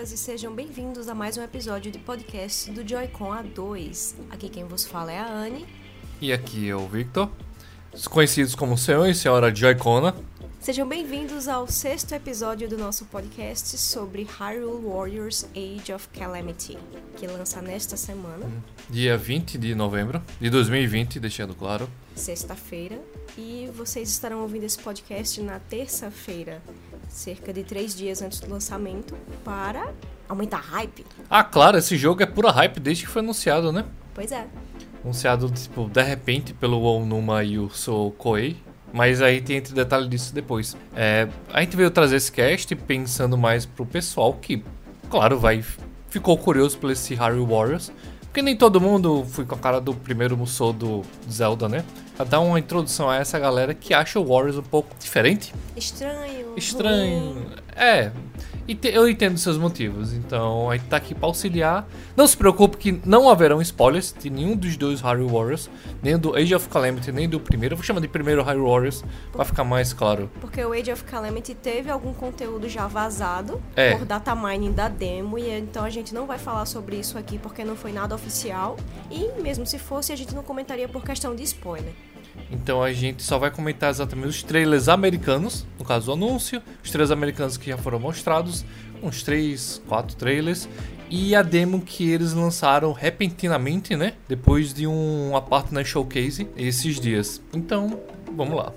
pessoas, e sejam bem-vindos a mais um episódio de podcast do Joy-Con A2. Aqui quem vos fala é a Anne. E aqui é o Victor, conhecidos como Senhor e Senhora Joy-Cona. Sejam bem-vindos ao sexto episódio do nosso podcast sobre Hyrule Warriors Age of Calamity, que lança nesta semana, Dia 20 de novembro de 2020, deixando claro. sexta-feira. E vocês estarão ouvindo esse podcast na terça-feira, cerca de três dias antes do lançamento, para aumentar a hype. Ah, claro, esse jogo é pura hype desde que foi anunciado, né? Pois é. Anunciado, tipo, de repente pelo Onuma e o Sou Koei. Mas aí tem entre detalhe disso depois. É, a gente veio trazer esse cast pensando mais pro pessoal que, claro, vai ficou curioso por esse Harry Warriors. Porque nem todo mundo foi com a cara do primeiro Musou do Zelda, né? Pra dar uma introdução a essa galera que acha o Warriors um pouco diferente. Estranho. Estranho. ruim. É. E te- eu entendo seus motivos. Então a gente tá aqui pra auxiliar. Não se preocupe que não haverão spoilers de nenhum dos dois Harry Warriors. Nem do Age of Calamity, nem do primeiro. Eu vou chamar de primeiro Harry Warriors pra ficar mais claro. Porque o Age of Calamity teve algum conteúdo já vazado É. por data mining da demo, e então a gente não vai falar sobre isso aqui porque não foi nada oficial. E mesmo se fosse, a gente não comentaria por questão de spoiler. Então a gente só vai comentar exatamente os trailers americanos, no caso do anúncio, os trailers americanos que já foram mostrados, uns 3, 4 trailers, e a demo que eles lançaram repentinamente, né? Depois de um, uma partner showcase esses dias. Então, vamos lá.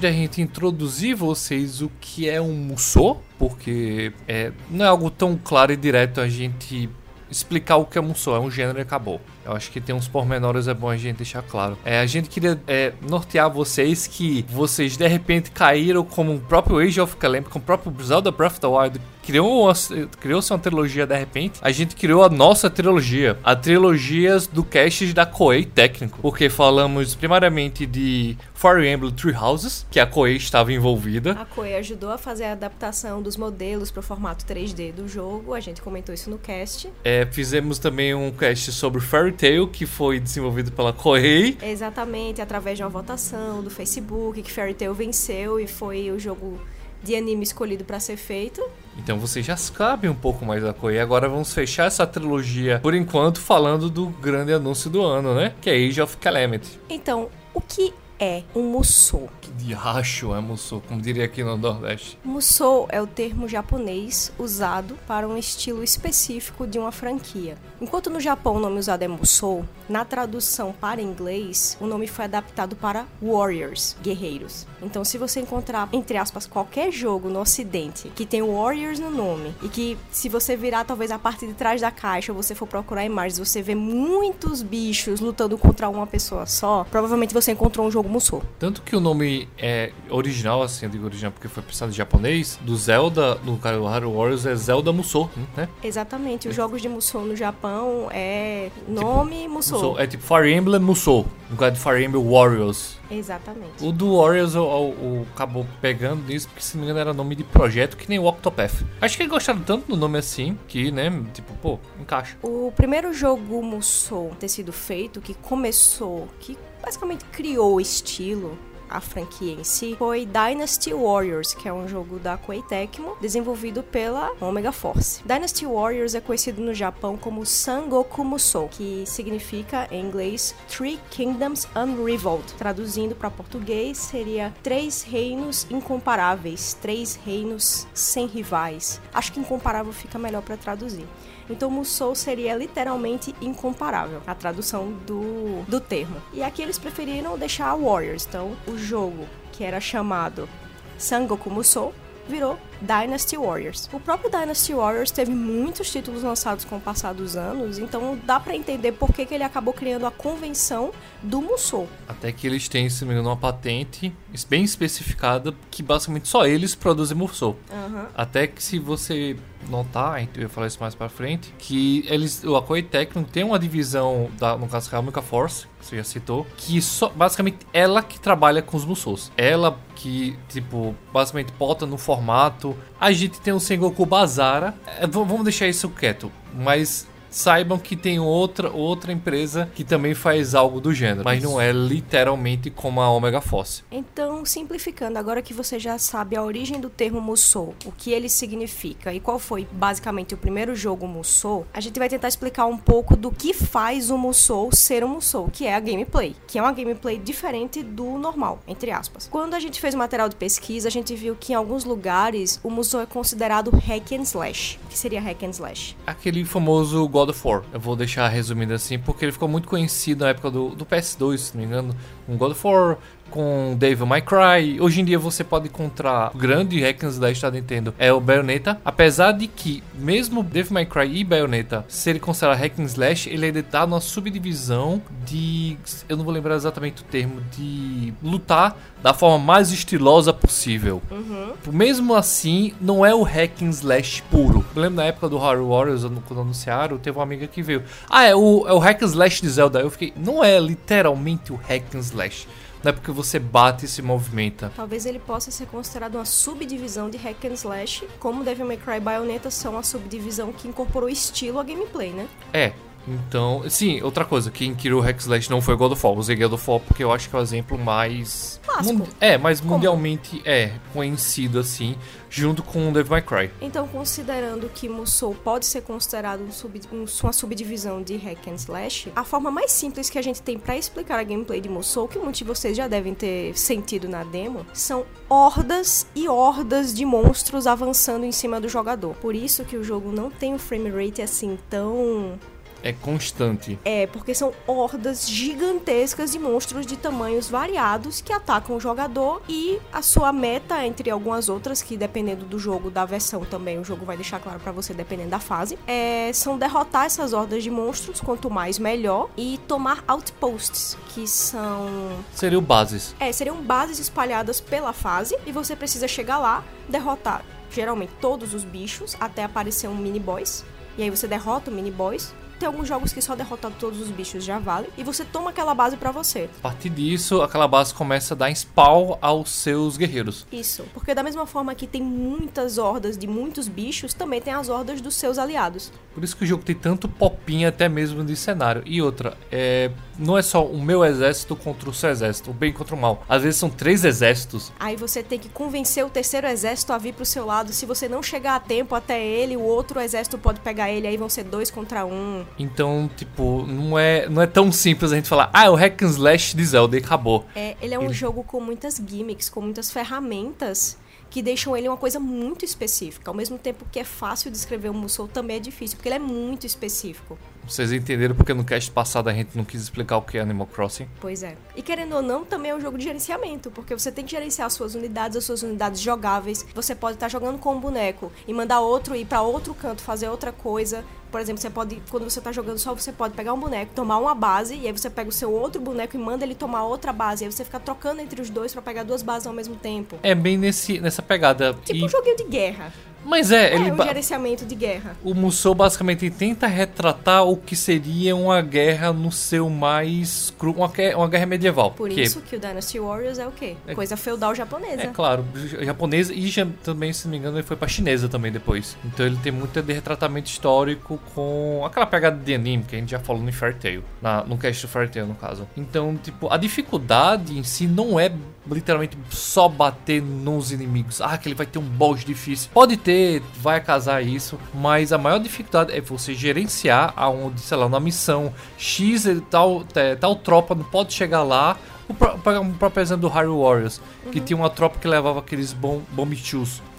Antes da gente introduzir vocês o que é um Musou, porque é, não é algo tão claro e direto a gente explicar o que é Musou, é um gênero e acabou. Eu acho que tem uns pormenores, é bom a gente deixar claro. É, a gente queria é, nortear vocês que vocês de repente caíram como o próprio Age of Calamity, como o próprio Zelda Breath of the Wild criou uma, criou-se uma trilogia de repente, a gente criou a nossa trilogia, a trilogias do cast da Koei técnico, porque falamos primariamente de Fire Emblem Three Houses, que a Koei estava envolvida. A Koei ajudou a fazer a adaptação dos modelos para o formato 3D do jogo, a gente comentou isso no cast. É, fizemos também um cast sobre Fairy Tail, que foi desenvolvido pela Koei. Exatamente, através de uma votação do Facebook, que Fairy Tail venceu e foi o jogo de anime escolhido para ser feito. Então vocês já sabem um pouco mais da Koei. Agora vamos fechar essa trilogia, por enquanto, falando do grande anúncio do ano, né? Que é Age of Calamity. Então, o que é um Musou? Que diacho é Musou, como diria aqui no Nordeste. Musou é o termo japonês usado para um estilo específico de uma franquia. Enquanto no Japão o nome usado é Musou, na tradução para inglês o nome foi adaptado para Warriors, guerreiros. Então, se você encontrar, entre aspas, qualquer jogo no ocidente que tem Warriors no nome e que se você virar talvez a parte de trás da caixa ou você for procurar imagens, você vê muitos bichos lutando contra uma pessoa só, provavelmente você encontrou um jogo Musou. Tanto que o nome é original, assim, eu digo original porque foi pensado em japonês, do Zelda, no Hyrule Warriors, é Zelda Musou, né? Exatamente, os jogos de Musou no Japão é nome Musou. Musou. É tipo Fire Emblem Musou, no caso de Fire Emblem Warriors. Exatamente. O do Warriors o, o- acabou pegando nisso, porque se não me engano era nome de projeto que nem o Octopath. Acho que eles gostaram tanto do nome assim, que, né, tipo, pô, encaixa. O primeiro jogo Musou ter sido feito, que começou, que basicamente criou o estilo, a franquia em si, foi Dynasty Warriors, que é um jogo da Koei Tecmo, desenvolvido pela Omega Force. Dynasty Warriors é conhecido no Japão como Sangoku Musou, que significa em inglês Three Kingdoms Unrivaled. Traduzindo para português seria Três Reinos Incomparáveis, Três Reinos Sem Rivais. Acho que incomparável fica melhor para traduzir. Então Musou seria literalmente incomparável, a tradução do, do termo. E aqui eles preferiram deixar Warriors. Então o jogo que era chamado Sangoku Musou virou Dynasty Warriors. O próprio Dynasty Warriors teve muitos títulos lançados com o passar dos anos, então dá para entender por que, que ele acabou criando a convenção do Musou. Até que eles têm, se não me engano, uma patente bem especificada que basicamente só eles produzem Musou. Uhum. Até que se você notar, a gente vai falar isso mais pra frente, que eles, a Koei Tecmo tem uma divisão, da, no caso que é a Amica Force, que você já citou, que só, basicamente ela que trabalha com os Musous. Ela que, tipo, basicamente bota no formato. A gente tem o Sengoku Bazara, é, vamos deixar isso quieto, mas saibam que tem outra, outra empresa que também faz algo do gênero, mas não é literalmente como a Omega Force. Então, simplificando, agora que você já sabe a origem do termo Musou, o que ele significa e qual foi basicamente o primeiro jogo Musou, a gente vai tentar explicar um pouco do que faz o Musou ser um Musou, que é a gameplay, que é uma gameplay diferente do normal, entre aspas. Quando a gente fez o material de pesquisa, a gente viu que em alguns lugares o Musou é considerado hack and slash. O que seria hack and slash? Aquele famoso God of War. Eu vou deixar resumido assim, porque ele ficou muito conhecido na época do, do PS2, se não me engano. Um God of War, com Devil May Cry. Hoje em dia você pode encontrar o grande hack and slash da Nintendo é o Bayonetta, apesar de que mesmo Devil May Cry e Bayonetta serem considerados hack and slash, ele ainda tá numa subdivisão de, eu não vou lembrar exatamente o termo, de lutar da forma mais estilosa possível. Uhum. Mesmo assim, não é o hack and slash puro. Eu lembro na época do Horror Warriors, quando anunciaram, teve uma amiga que veio. Ah, é o, é o hack and slash de Zelda. Eu fiquei, não é literalmente o hack and slash não é porque você bate e se movimenta. Talvez ele possa ser considerado uma subdivisão de hack and slash, como Devil May Cry e Bayonetta são a subdivisão que incorporou estilo a gameplay, né? É, então, sim, outra coisa, quem criou o Hack Slash não foi God of War. Usei God of War porque eu acho que é o exemplo mais. Clássico. É, mais mundialmente é conhecido assim, junto com o Devil May Cry. Então, considerando que Musou pode ser considerado um sub, um, uma subdivisão de Hack and Slash, a forma mais simples que a gente tem para explicar a gameplay de Musou, que muitos de vocês já devem ter sentido na demo, são hordas e hordas de monstros avançando em cima do jogador. Por isso que o jogo não tem um frame rate assim tão é constante. É, porque são hordas gigantescas de monstros de tamanhos variados que atacam o jogador e a sua meta, entre algumas outras, que dependendo do jogo, da versão também, o jogo vai deixar claro para você, dependendo da fase, é, são derrotar essas hordas de monstros, quanto mais melhor, e tomar outposts, que são. Seriam bases. É, seriam bases espalhadas pela fase e você precisa chegar lá, derrotar geralmente todos os bichos até aparecer um mini boss. E aí você derrota o mini boss tem alguns jogos que só derrotar todos os bichos já vale. E você toma aquela base para você. A partir disso, aquela base começa a dar spawn aos seus guerreiros. Isso. Porque da mesma forma que tem muitas hordas de muitos bichos, também tem as hordas dos seus aliados. Por isso que o jogo tem tanto popinho até mesmo de cenário. E outra, é não é só o meu exército contra o seu exército, o bem contra o mal. Às vezes são três exércitos. Aí você tem que convencer o terceiro exército a vir pro seu lado. Se você não chegar a tempo até ele, o outro exército pode pegar ele. Aí vão ser dois contra um. Então, tipo, não é, não é tão simples a gente falar, ah, é o hack and slash de Zelda e acabou. É, ele é um ele... jogo com muitas gimmicks, com muitas ferramentas que deixam ele uma coisa muito específica. Ao mesmo tempo que é fácil descrever o Musou, também é difícil, porque ele é muito específico. Vocês entenderam porque no cast passado a gente não quis explicar o que é Animal Crossing? Pois é. E querendo ou não, também é um jogo de gerenciamento, porque você tem que gerenciar as suas unidades, as suas unidades jogáveis. Você pode estar jogando com um boneco e mandar outro ir para outro canto fazer outra coisa. Por exemplo, você pode, quando você tá jogando só, você pode pegar um boneco, tomar uma base, e aí você pega o seu outro boneco e manda ele tomar outra base. E aí você fica trocando entre os dois para pegar duas bases ao mesmo tempo. É bem nesse, nessa pegada. Tipo e... um joguinho de guerra. Mas é, é ele. um gerenciamento de guerra. O Musou basicamente tenta retratar o que seria uma guerra no seu mais cru. Uma, uma guerra medieval. Por que... isso que o Dynasty Warriors é o quê? É... Coisa feudal japonesa. É claro, japonesa e também, se não me engano, ele foi pra chinesa também depois. Então ele tem muito de retratamento histórico com aquela pegada de anime que a gente já falou no Fair Tail. Na, no cast do Fair Tail, no caso. Então, tipo, a dificuldade em si não é literalmente só bater nos inimigos. Ah, que ele vai ter um boss difícil. Pode ter, vai casar isso, mas a maior dificuldade é você gerenciar aonde, sei lá, na missão X tal, é, tal tropa não pode chegar lá. O próprio exemplo do Harry Warriors, uhum. que tinha uma tropa que levava aqueles bom, bomb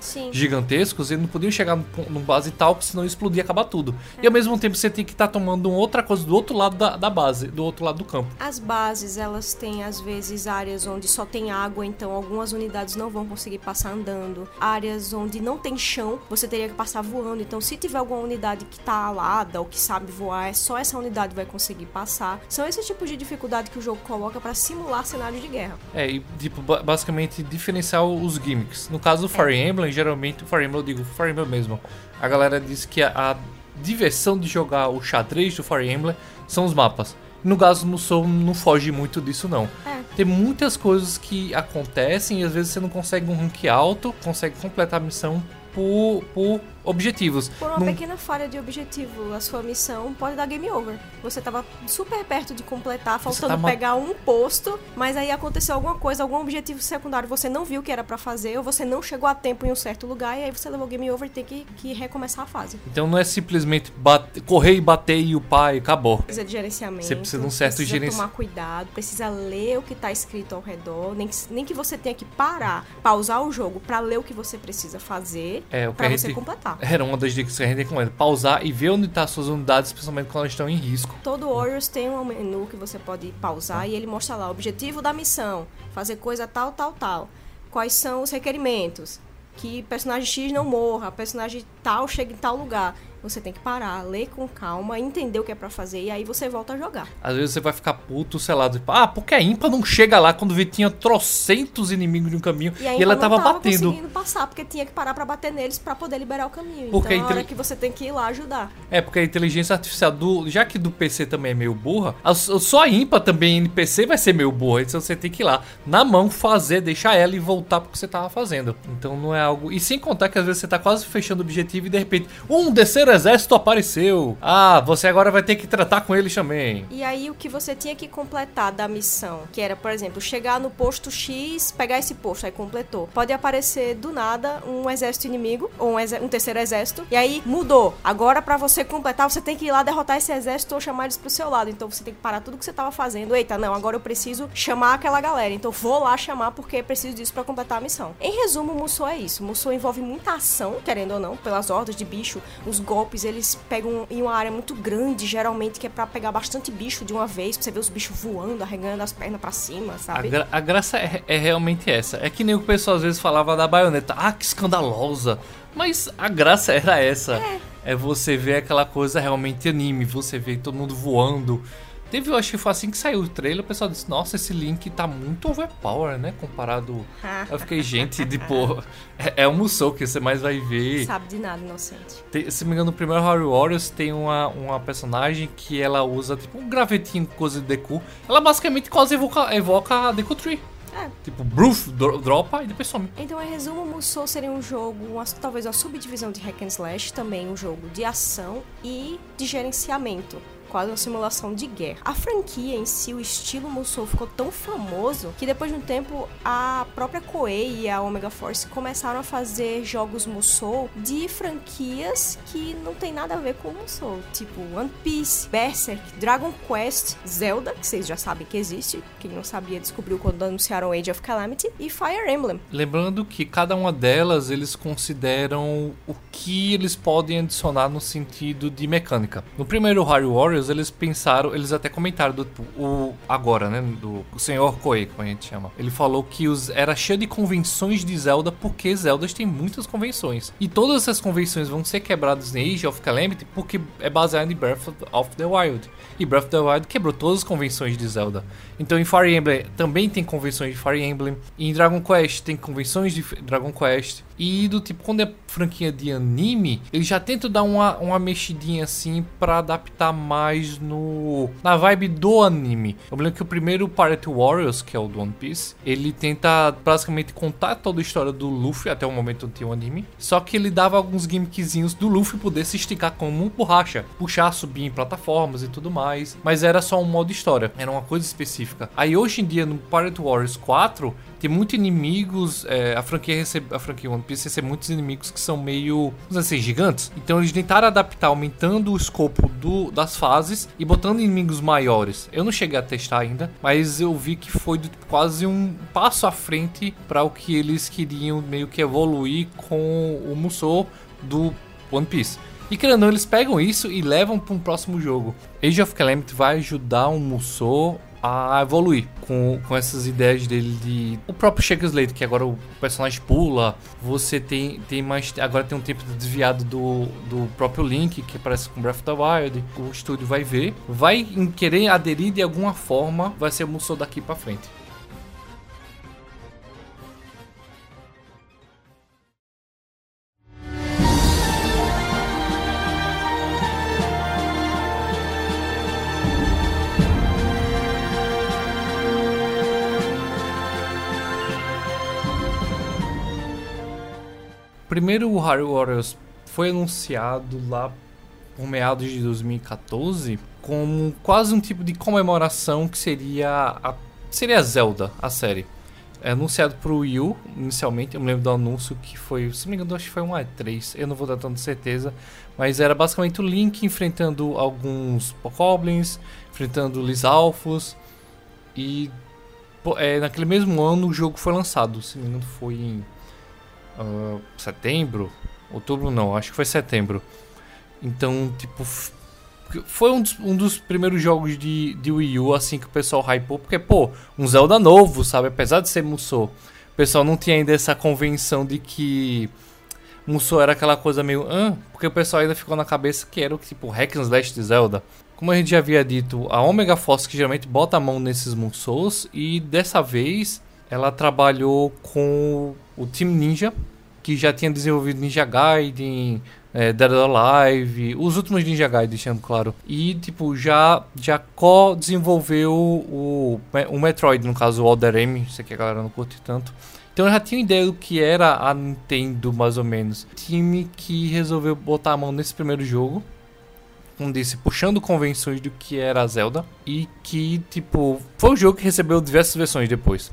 Sim. gigantescos, eles não podiam chegar num, num base tal, que senão ia explodir e acabar tudo. E ao mesmo tempo você tem que estar tomando uma outra coisa do outro lado da, da base, do outro lado do campo. As bases, elas têm às vezes áreas onde só tem água, então algumas unidades não vão conseguir passar andando. Áreas onde não tem chão, você teria que passar voando. Então, se tiver alguma unidade que tá alada ou que sabe voar, é só essa unidade vai conseguir passar. São esses tipos de dificuldade que o jogo coloca para simular cenário de guerra. É, e tipo, ba- basicamente diferenciar os gimmicks. No caso do Fire Emblem, geralmente, o Fire Emblem, eu digo Fire Emblem mesmo, a galera diz que a, a diversão de jogar o xadrez do Fire Emblem são os mapas. No caso do Musou não foge muito disso não. É. Tem muitas coisas que acontecem e às vezes você não consegue um rank alto, consegue completar a missão por, por objetivos. Por uma Não- pequena falha de objetivo, a sua missão pode dar game over. Você tava super perto de completar, faltando tá pegar um posto, mas aí aconteceu alguma coisa, algum objetivo secundário, você não viu que era pra fazer, ou você não chegou a tempo em um certo lugar, e aí você levou game over e tem que, que recomeçar a fase. Então não é simplesmente correr e bater e upar e acabou. Precisa de gerenciamento. Você precisa de um certo precisa gerenci- tomar cuidado, precisa ler o que tá escrito ao redor, nem que, nem que você tenha que parar, pausar o jogo pra ler o que você precisa fazer É, o que pra a você gente- completar. Era uma das dicas que a gente recomenda. Pausar e ver onde estão suas unidades, principalmente quando elas estão em risco. Todo Warriors tem um menu que você pode pausar e ele mostra lá o objetivo da missão, fazer coisa tal, tal, tal. Quais são os requerimentos? Que personagem X não morra, personagem tal chega em tal lugar. Você tem que parar, ler com calma, entender o que é pra fazer e aí você volta a jogar. Às vezes você vai ficar puto, sei lá, tipo, ah, porque a Impa não chega lá quando vê tinha trocentos inimigos no caminho E, e, ela tava tava batendo. conseguindo passar porque tinha que parar pra bater neles pra poder liberar o caminho. Porque então a é hora que você tem que ir lá ajudar. É, porque a inteligência artificial do. Já que do PC também é meio burra, a- só a Impa também NPC vai ser meio burra. Então você tem que ir lá na mão fazer, deixar ela e voltar pro que você tava fazendo. Então não é algo. E sem contar que às vezes você tá quase fechando o objetivo e de repente um terceiro exército apareceu. Ah, você agora vai ter que tratar com eles também. E aí o que você tinha que completar da missão, que era, por exemplo, chegar no posto X, pegar esse posto, aí completou. Pode aparecer do nada um exército inimigo, ou um, um terceiro exército, e aí mudou. Agora pra você completar, você tem que ir lá derrotar esse exército ou chamar eles pro seu lado. Então você tem que parar tudo que você tava fazendo. Eita, não, agora eu preciso chamar aquela galera. Então vou lá chamar porque preciso disso pra completar a missão. Em resumo, Musou é isso. Musou envolve muita ação, querendo ou não, pelas hordas de bicho. Os golpes, eles pegam em uma área muito grande, geralmente, que é pra pegar bastante bicho de uma vez, pra você ver os bichos voando, arregando as pernas pra cima, A, sabe? gra- a graça é, é realmente essa. É que nem o pessoal às vezes falava da baioneta. Ah, que escandalosa. Mas a graça era essa. É, você ver aquela coisa realmente anime. Você vê todo mundo voando. Teve, eu acho que foi assim que saiu o trailer. O pessoal disse: Nossa, esse Link tá muito overpower, né? Comparado. Eu fiquei, gente, tipo. É, é um Musou que você mais vai ver. Sabe de nada, inocente. Tem- se não me engano, no primeiro Harry Warriors tem uma, uma personagem que ela usa tipo um gravetinho coisa de Deku. Ela basicamente quase evoca, evoca a Deku Tree. É. Tipo, bruf, dro- dropa e depois some. Então, em resumo, Musou seria um jogo, uma- talvez uma subdivisão de Hack and Slash, também um jogo de ação e de gerenciamento. Quase uma simulação de guerra. A franquia em si, o estilo Musou ficou tão famoso que depois de um tempo a própria Koei e a Omega Force começaram a fazer jogos Musou de franquias que não tem nada a ver com Musou. Tipo One Piece, Berserk, Dragon Quest, Zelda, que vocês já sabem que existe. Quem não sabia descobriu quando anunciaram Age of Calamity. E Fire Emblem. Lembrando que cada uma delas eles consideram o que eles podem adicionar no sentido de mecânica. No primeiro Harry Warriors eles pensaram, eles até comentaram do o agora, né, do o senhor Koei, como a gente chama. Ele falou que os era cheio de convenções de Zelda porque Zeldas tem muitas convenções. E todas essas convenções vão ser quebradas em Age of Calamity porque é baseado em Breath of the Wild. E Breath of the Wild quebrou todas as convenções de Zelda. Então em Fire Emblem também tem convenções de Fire Emblem. E em Dragon Quest tem convenções de Dragon Quest. E do tipo, quando é franquia de anime, eles já tentam dar uma, uma mexidinha assim pra adaptar mais no na vibe do anime. Eu me lembro que o primeiro Pirate Warriors, que é o do One Piece, ele tenta basicamente contar toda a história do Luffy até o momento onde tinha o anime. Só que ele dava alguns gimmickzinhos do Luffy poder se esticar como um borracha, puxar, subir em plataformas e tudo mais. Mas era só um modo história, era uma coisa específica. Aí hoje em dia no Pirate Warriors 4 tem muitos inimigos. é, a franquia recebe, a franquia One Piece recebe muitos inimigos que são meio, vamos dizer assim, gigantes. Então eles tentaram adaptar, aumentando o escopo do, das fases e botando inimigos maiores. Eu não cheguei a testar ainda, mas eu vi que foi quase um passo à frente para o que eles queriam meio que evoluir com o Musou do One Piece. E querendo ou não, eles pegam isso e levam para um próximo jogo. Age of Calamity vai ajudar o Musou a evoluir com, com essas ideias dele de o próprio Shake Slate que agora o personagem pula você tem, tem mais agora tem um tempo desviado do, do próprio Link que aparece com Breath of the Wild o estúdio vai ver vai querer aderir de alguma forma vai ser o Musou daqui para frente primeiro Harry Warriors foi anunciado lá por meados de 2014 como quase um tipo de comemoração que seria a seria Zelda, a série. É anunciado pro Wii U, inicialmente, eu me lembro do anúncio que foi, se não me engano, acho que foi um E3, eu não vou dar tanta certeza, mas era basicamente o Link enfrentando alguns Pokoblins, enfrentando Lisalfos, e é, naquele mesmo ano o jogo foi lançado, se não me engano foi em setembro, outubro não, acho que foi setembro. Então, tipo, foi um dos, um dos, primeiros jogos de, de Wii U assim que o pessoal hypou, porque, pô, um Zelda novo, sabe? Apesar de ser Musou, o pessoal não tinha ainda essa convenção de que Musou era aquela coisa meio. Porque o pessoal ainda ficou na cabeça que era o tipo Hack and Slash de Zelda. Como a gente já havia dito, a Omega Force que geralmente bota a mão nesses Musous e dessa vez ela trabalhou com o Team Ninja, que já tinha desenvolvido Ninja Gaiden, é, Dead Alive, os últimos Ninja Gaiden, deixando claro. E, tipo, já, já co-desenvolveu o, o Metroid, no caso o Other M, isso aqui a galera não curte tanto. Então eu já tinha ideia do que era a Nintendo, mais ou menos. Time que resolveu botar a mão nesse primeiro jogo. Como disse, puxando convenções do que era a Zelda. E que, tipo, foi um jogo que recebeu diversas versões depois.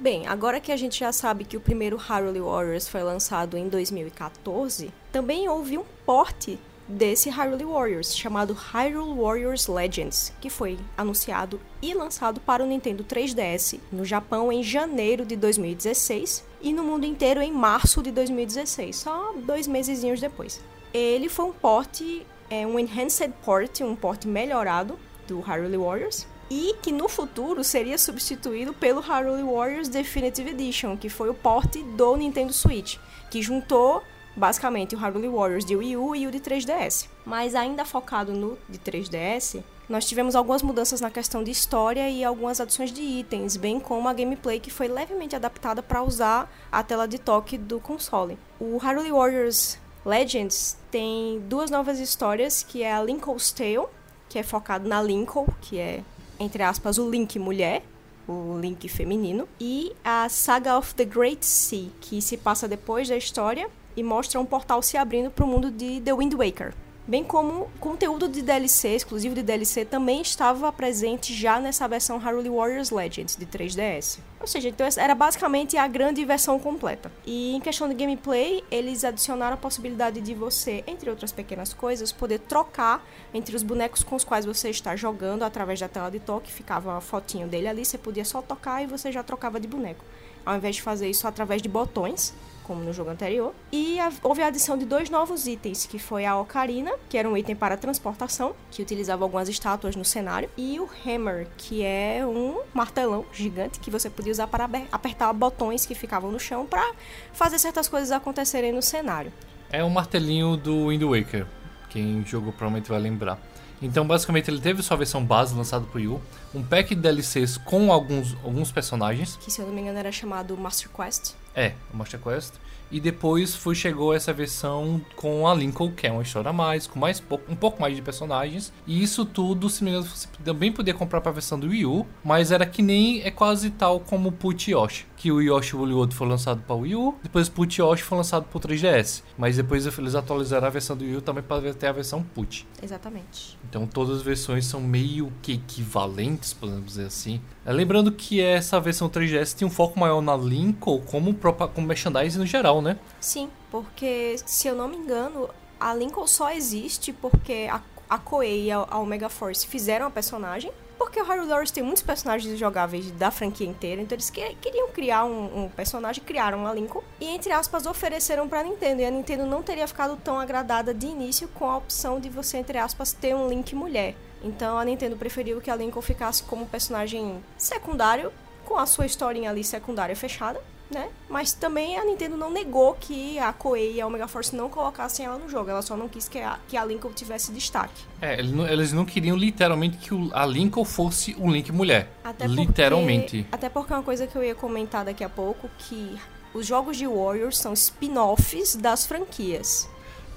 Bem, agora que a gente já sabe que o primeiro Hyrule Warriors foi lançado em 2014, também houve um porte desse Hyrule Warriors, chamado Hyrule Warriors Legends, que foi anunciado e lançado para o Nintendo 3DS no Japão em janeiro de 2016 e no mundo inteiro em março de 2016, só dois meses depois. Ele foi um porte, é, um enhanced port, um porte melhorado do Hyrule Warriors, e que no futuro seria substituído pelo Hyrule Warriors Definitive Edition, que foi o porte do Nintendo Switch, que juntou basicamente o Hyrule Warriors de Wii U e o de 3DS. Mas ainda focado no de 3DS, nós tivemos algumas mudanças na questão de história e algumas adições de itens, bem como a gameplay que foi levemente adaptada para usar a tela de toque do console. O Hyrule Warriors Legends tem duas novas histórias, que é a Lincoln's Tale, que é focado na Lincoln, que é entre aspas, o Link mulher, o Link feminino, e a Saga of the Great Sea, que se passa depois da história e mostra um portal se abrindo para o mundo de The Wind Waker bem como conteúdo de DLC, exclusivo de DLC, também estava presente já nessa versão Hyrule Warriors Legends de 3DS. Ou seja, então era basicamente a grande versão completa. E em questão de gameplay, eles adicionaram a possibilidade de você, entre outras pequenas coisas, poder trocar entre os bonecos com os quais você está jogando através da tela de toque. Ficava a fotinho dele ali, você podia só tocar e você já trocava de boneco. Ao invés de fazer isso através de botões, como no jogo anterior. E a, houve a adição de dois novos itens, que foi a Ocarina, que era um item para transportação, que utilizava algumas estátuas no cenário, e o Hammer, que é um martelão gigante que você podia usar para apertar botões que ficavam no chão para fazer certas coisas acontecerem no cenário. É o martelinho do Wind Waker, quem jogou provavelmente vai lembrar. Então, basicamente, ele teve sua versão base lançada pro Wii U, um pack de DLCs com alguns, alguns personagens. Que, se eu não me engano, era chamado Master Quest. É, Master Quest. E depois foi, chegou essa versão com a Lincoln, que é uma história a mais, com mais um pouco mais de personagens. E isso tudo, se me engano, você também podia comprar para a versão do Wii U, mas era que nem é quase tal como o Put Yoshi, que o Yoshi Woolly foi lançado para o Wii U, depois o Put Yoshi foi lançado para o 3DS, mas depois eles atualizaram a versão do Wii U também para ter a versão Put. Exatamente. Então todas as versões são meio que equivalentes, podemos dizer assim. É, lembrando que essa versão 3DS tem um foco maior na Lincoln como, como merchandising no geral, né? Sim, porque se eu não me engano, a Lincoln só existe porque a, a Koei e a Omega Force fizeram a personagem porque o Hyrule Warriors tem muitos personagens jogáveis da franquia inteira, então eles que, queriam criar um, um, personagem, criaram a Lincoln e, entre aspas, ofereceram pra Nintendo. E a Nintendo não teria ficado tão agradada de início com a opção de você, entre aspas, ter um Link mulher. Então a Nintendo preferiu que a Lincoln ficasse como personagem secundário, com a sua historinha ali secundária fechada né? Mas também a Nintendo não negou que a Koei e a Omega Force não colocassem ela no jogo. Ela só não quis que a, que a Lincoln tivesse destaque. É, eles não, queriam literalmente que o, a Lincoln fosse um Link mulher. Até literalmente. Porque, até porque é uma coisa que eu ia comentar daqui a pouco, que os jogos de Warriors são spin-offs das franquias.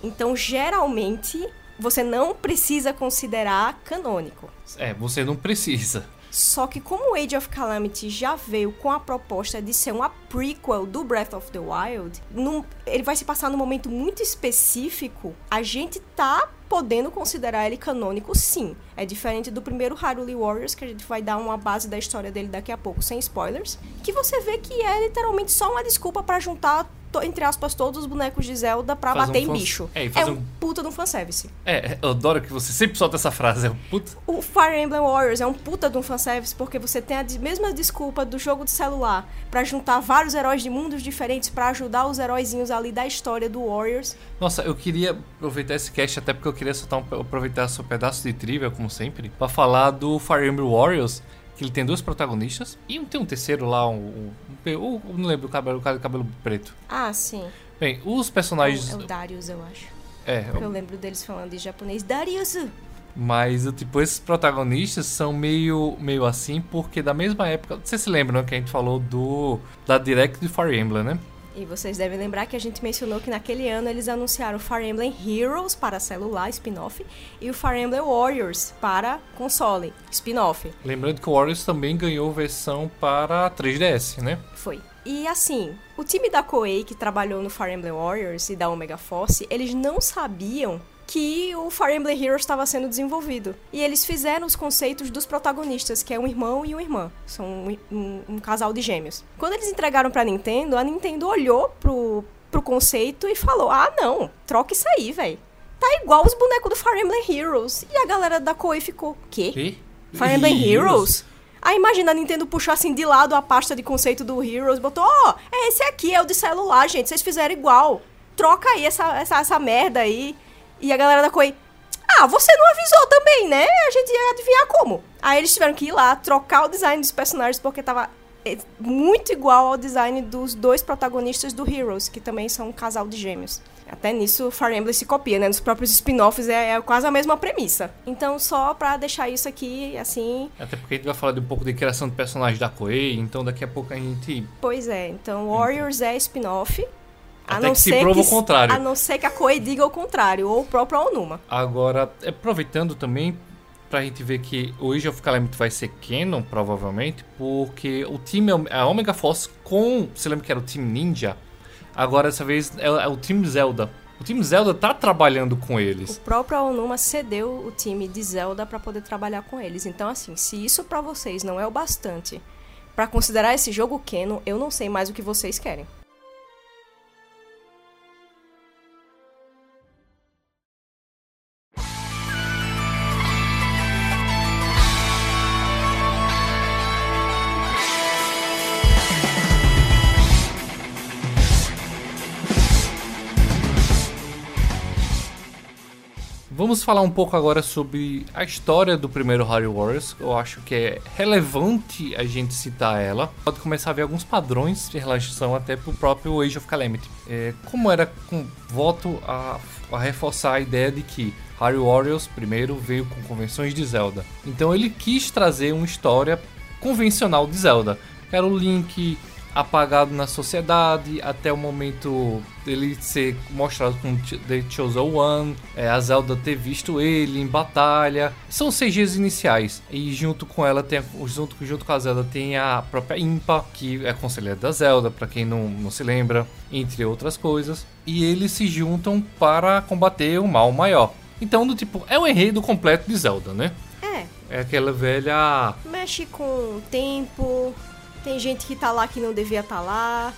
Então, geralmente, você não precisa considerar canônico. É, você não precisa. Só que como Age of Calamity já veio com a proposta de ser uma prequel do Breath of the Wild, num, ele vai se passar num momento muito específico, a gente tá podendo considerar ele canônico sim. É diferente do primeiro Hyrule Warriors, que a gente vai dar uma base da história dele daqui a pouco, sem spoilers, que você vê que é literalmente só uma desculpa para juntar entre aspas, todos os bonecos de Zelda pra Faz bater um em bicho. É, é um, um puta de um fanservice. É, eu adoro que você sempre solta essa frase. É um puta. O Fire Emblem Warriors é um puta de um fanservice porque você tem a mesma desculpa do jogo de celular para juntar vários heróis de mundos diferentes para ajudar os heróizinhos ali da história do Warriors. Nossa, eu queria aproveitar esse cast até porque eu queria soltar um, aproveitar seu pedaço de trivia, como sempre, para falar do Fire Emblem Warriors que ele tem dois protagonistas e tem um terceiro lá, um, um, um, não lembro o cabelo, o cabelo preto. Ah, sim. Bem, os personagens. É o, é o Darius, eu acho. É. Porque eu lembro deles falando em japonês. Darius! Mas, tipo, esses protagonistas são meio, meio assim, porque da mesma época. Você se lembra, né, que a gente falou do. Da Direct de Fire Emblem, né? E vocês devem lembrar que a gente mencionou que naquele ano eles anunciaram o Fire Emblem Heroes para celular, spin-off, e o Fire Emblem Warriors para console, spin-off. Lembrando que o Warriors também ganhou versão para 3DS, né? Foi. E assim, o time da Koei que trabalhou no Fire Emblem Warriors e da Omega Force, eles não sabiam que o Fire Emblem Heroes estava sendo desenvolvido. E eles fizeram os conceitos dos protagonistas, que é um irmão e uma irmã. São um, um, um casal de gêmeos. Quando eles entregaram pra Nintendo, a Nintendo olhou pro, pro conceito e falou: Ah, não, troca isso aí, velho. Tá igual os bonecos do Fire Emblem Heroes. E a galera da Koei ficou: Quê? Que? Fire Emblem Heroes? Aí imagina a Nintendo puxou assim de lado a pasta de conceito do Heroes, botou, ó, oh, é esse aqui, é o de celular, gente, vocês fizeram igual. Troca aí essa, essa, essa merda aí. E a galera da Koei, ah, você não avisou também, né? A gente ia adivinhar como. Aí eles tiveram que ir lá, trocar o design dos personagens, porque tava é, muito igual ao design dos dois protagonistas do Heroes, que também são um casal de gêmeos. Até nisso, Fire Emblem se copia, né? Nos próprios spin-offs é, é, quase a mesma premissa. Então, só pra deixar isso aqui, assim... Até porque a gente vai falar de um pouco de criação de personagens da Koei, então daqui a pouco a gente... Pois é, então Warriors é spin-off. A Até não que se prova o contrário. A não ser que a Koei diga o contrário, ou o próprio Onuma. Agora, aproveitando também pra gente ver que o Age of Calamity vai ser canon, provavelmente, porque o time, a Omega Force com, você lembra que era o time Ninja? Agora, dessa vez, é, é o time Zelda. O time Zelda tá trabalhando com eles. O próprio Onuma cedeu o time de Zelda para poder trabalhar com eles. Então, assim, se isso para vocês não é o bastante para considerar esse jogo canon, eu não sei mais o que vocês querem. Vamos falar um pouco agora sobre a história do primeiro Harry Warriors. Eu acho que é relevante a gente citar ela. Pode começar a ver alguns padrões em relação até pro próprio Age of Calamity. É, como era com voto a, a reforçar a ideia de que Harry Warriors primeiro veio com convenções de Zelda. Então ele quis trazer uma história convencional de Zelda. Era o Link apagado na sociedade até o momento dele ser mostrado como The Chosen One, é, a Zelda ter visto ele em batalha. São seis dias iniciais e junto com ela tem junto, junto com a Zelda tem a própria Impa, que é conselheira da Zelda, para quem não, não se lembra, entre outras coisas. E eles se juntam para combater o mal maior. Então, do tipo, é o enredo completo de Zelda, né? É. É aquela velha. Mexe com o tempo, tem gente que tá lá que não devia estar tá lá.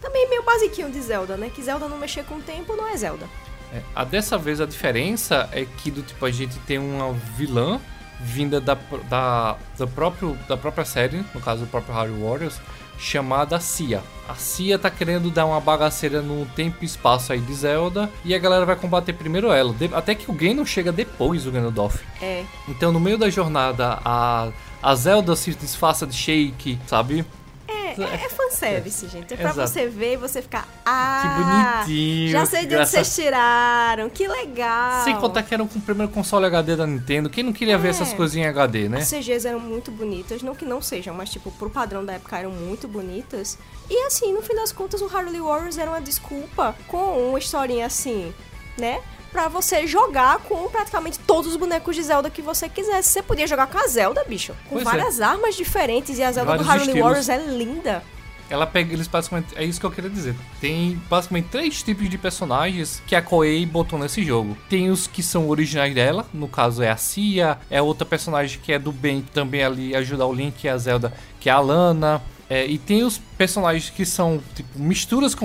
Também meio basiquinho de Zelda, né? Que Zelda não mexer com o tempo não é Zelda. É, a dessa vez a diferença é que do tipo a gente tem uma vilã vinda da, da, da, próprio, da própria série, no caso do próprio Harry Warriors, chamada Cia. A Cia tá querendo dar uma bagaceira no tempo e espaço aí de Zelda e a galera vai combater primeiro ela, até que o Ganon chega depois do Ganondorf. É. Então no meio da jornada a a Zelda se disfarça de Shake, sabe? É, é, é fanservice, é. gente. É pra Exato. você ver e você ficar. Ah! Que bonitinho. Já sei de onde vocês tiraram. Que legal. Sem contar que era o primeiro console HD da Nintendo. Quem não queria é. ver essas coisinhas em HD, né? As CGs eram muito bonitas. Não que não sejam, mas, tipo, pro padrão da época eram muito bonitas. E, assim, no fim das contas, o Harley Warriors era uma desculpa com uma historinha assim, né? Para você jogar com praticamente todos os bonecos de Zelda que você quisesse. Você podia jogar com a Zelda, bicho, com pois várias é. armas diferentes e a Zelda Vários do Harley Warriors é linda. Ela pega eles basicamente. É isso que eu queria dizer. Tem basicamente três tipos de personagens que a Koei botou nesse jogo. Tem os que são originais dela, no caso é a Cia, é outra personagem que é do bem, também ali ajuda o Link e a Zelda, que é a Lana. É, e tem os personagens que são tipo, misturas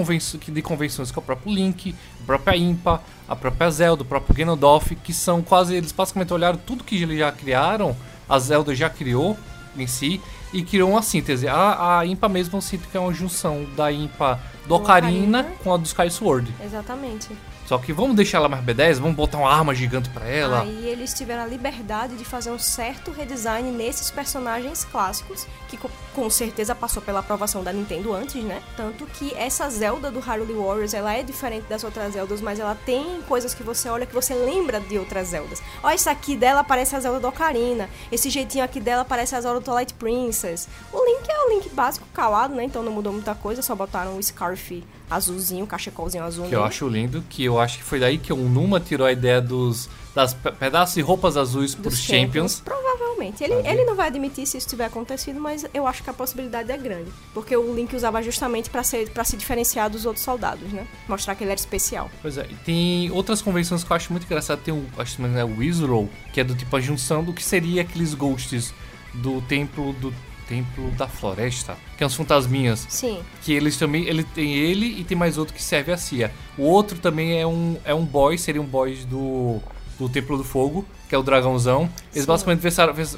de convenções com o próprio Link, a própria Impa, a própria Zelda, o próprio Ganondorf, que são quase. Eles basicamente olharam tudo que eles já criaram, a Zelda já criou em si, e criou uma síntese. A, a Impa mesmo eu sinto que é uma junção da Impa do Ocarina, Ocarina com a do Sky Sword. Exatamente. Só que vamos deixar ela mais B10, vamos botar uma arma gigante para ela. Aí eles tiveram a liberdade de fazer um certo redesign nesses personagens clássicos, que com certeza passou pela aprovação da Nintendo antes, né? Tanto que essa Zelda do Hyrule Warriors, ela é diferente das outras Zeldas, mas ela tem coisas que você olha que você lembra de outras Zeldas. Ó, isso aqui dela parece a Zelda do Ocarina, esse jeitinho aqui dela parece a Zelda do Twilight Princess. O Link é o Link básico calado, né? Então não mudou muita coisa, só botaram o Scarf azulzinho, cachecolzinho azul. Que eu acho lindo, que eu acho que foi daí que o Numa tirou a ideia dos das pedaços de roupas azuis para os champions. champions. Provavelmente. Ele, ele não vai admitir se isso tiver acontecido, mas eu acho que a possibilidade é grande. Porque o Link usava justamente para ser para se diferenciar dos outros soldados, né? Mostrar que ele era especial. Pois é. Tem outras convenções que eu acho muito engraçado. Tem o, acho que é o Wizrow, que é do tipo a junção do que seria aqueles ghosts do templo do Templo da Floresta, que é uns fantasminhas. Sim. Que eles também. Ele tem ele e tem mais outro que serve a Cia. O outro também é um, é um boy, seria um boy do, do Templo do Fogo, que é o dragãozão. Eles Sim. basicamente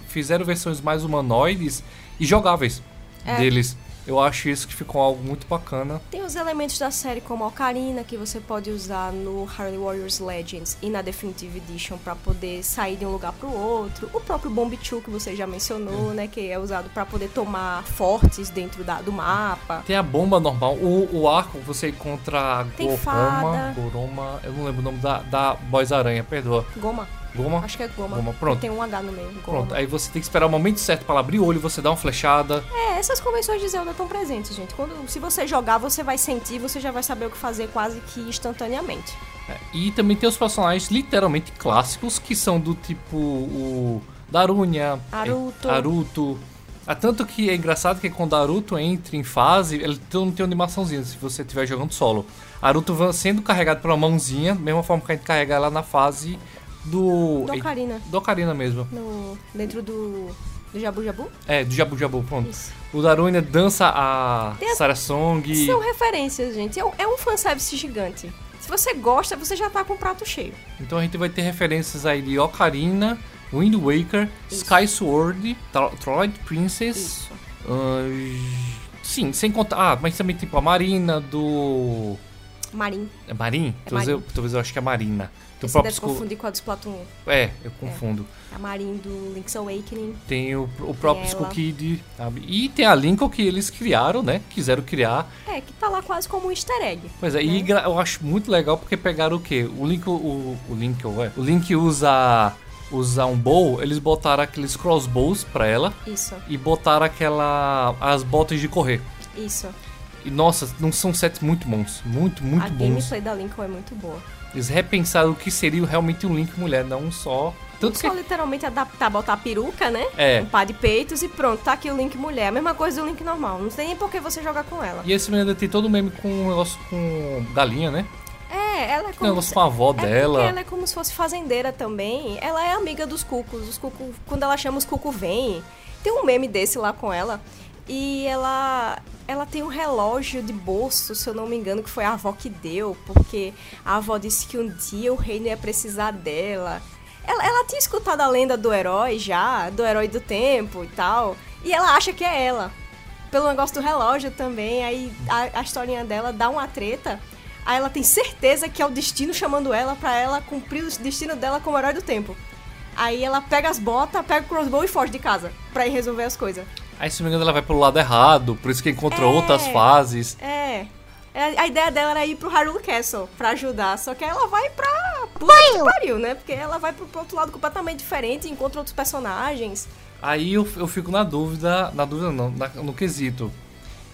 fizeram versões mais humanoides e jogáveis é. deles. Eu acho isso que ficou algo muito bacana. Tem os elementos da série como a Ocarina que você pode usar no Harley Warriors Legends e na Definitive Edition para poder sair de um lugar para o outro. O próprio Bomb 2 que você já mencionou, né, que é usado para poder tomar fortes dentro da, do mapa. Tem a bomba normal, o, o arco você encontra a Goroma, Goroma, eu não lembro o nome da, da Boys Aranha, perdoa. Goma. Goma? Acho que é goma. Goma, pronto. Tem um H no meio. Goma. Pronto, aí você tem que esperar o momento certo para abrir o olho, você dá uma flechada. É, essas convenções de Zelda estão presentes, gente. Quando, se você jogar, você vai sentir, você já vai saber o que fazer quase que instantaneamente. É, e também tem os personagens literalmente clássicos, que são do tipo o Darunia, Aruto. Aruto. Ah, tanto que é engraçado que quando Aruto entra em fase, ele não tem uma animaçãozinha se você estiver jogando solo. Aruto sendo carregado pela mãozinha, mesma forma que a gente carrega ela na fase do. Do Ocarina. Do Ocarina mesmo. No, dentro do. Do Jabu Jabu? É, do Jabu Jabu, pronto. Isso. O Darunia dança a as... Sarah Song. São referências, gente. É um, é um fanservice gigante. Se você gosta, você já tá com o prato cheio. Então a gente vai ter referências aí de Ocarina, Wind Waker, Isso. Sky Sword, Twilight Princess. Isso. Uh, sim, sem contar. Ah, mas também tipo a Marina do. Marin. É Marin? É talvez, Marin. Eu, talvez eu acho que é Marina. Você próprio deve confundir com a do Splatoon 1. É, eu confundo. É. A Marin do Link's Awakening. Tem o, o próprio Skull Kid. E tem a Lincoln que eles criaram, né? Quiseram criar. É, que tá lá quase como um easter egg. Pois é, né? e eu acho muito legal porque pegaram o quê? O Link, o, o Link, ué, o Link usa usar um bow, eles botaram aqueles crossbows pra ela. Isso. E botaram aquela as botas de correr. Isso. E nossa, não são sets muito bons, muito, muito a bons. A gameplay da Lincoln é muito boa. Eles repensaram o que seria realmente um Link mulher, não só. Tanto que... Só literalmente adaptar, botar a peruca, né? É. Um par de peitos e pronto, tá aqui o Link mulher. A mesma coisa do Link normal. Não tem nem por que você jogar com ela. E esse menino tem todo o meme com um negócio com galinha, né? É, ela é como. Negócio se... com a avó é dela. ela é como se fosse fazendeira também. Ela é amiga dos cucos. Os cucos, quando ela chama os cucos, vem. Tem um meme desse lá com ela. E ela ela tem um relógio de bolso, se eu não me engano, que foi a avó que deu, porque a avó disse que um dia o rei não ia precisar dela. Ela, ela tinha escutado a lenda do herói já, do herói do tempo e tal. E ela acha que é ela. Pelo negócio do relógio também. Aí a, a historinha dela dá uma treta. Aí ela tem certeza que é o destino chamando ela pra ela cumprir o destino dela como herói do tempo. Aí ela pega as botas, pega o crossbow e foge de casa pra ir resolver as coisas. Aí, se não me engano, ela vai pelo lado errado, por isso que encontra É. outras fases. É. É, A ideia dela era ir pro Hyrule Castle pra ajudar, só que ela vai pra. Puta que pariu, né? Porque ela vai pro, pro outro lado completamente diferente, encontra outros personagens. Aí eu, eu fico na dúvida, na dúvida não, na- no quesito.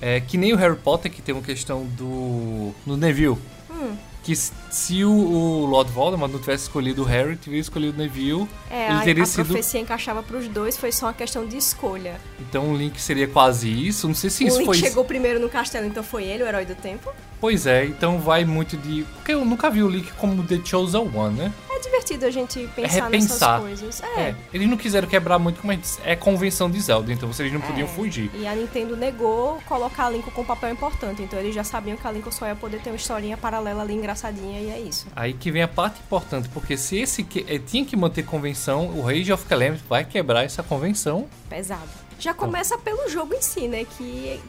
É que nem o Harry Potter, que tem uma questão do. do Neville. Hum. Que se- o, o Lord Voldemort não tivesse escolhido o Harry, tivesse escolhido o Neville, É, ele a, teria a sido. profecia encaixava pros dois, foi só uma questão de escolha. Então o Link seria quase isso. Não sei se o isso Link foi. chegou primeiro no castelo, então foi ele o herói do tempo. Pois é, então vai muito de. Porque eu nunca vi o Link como The Chosen One, né? É divertido a gente pensar nessas repensar. coisas. É. É. Eles não quiseram quebrar muito, como a gente disse, é convenção de Zelda, então vocês não podiam É. fugir. E a Nintendo negou colocar a Link com um papel importante, então eles já sabiam que a Link só ia poder ter uma historinha paralela ali engraçadinha e é isso. Aí que vem a parte importante, porque se esse que, eh, tinha que manter convenção, o Rage of Calamity vai quebrar essa convenção. pesado. Já começa pelo jogo em si, né? Que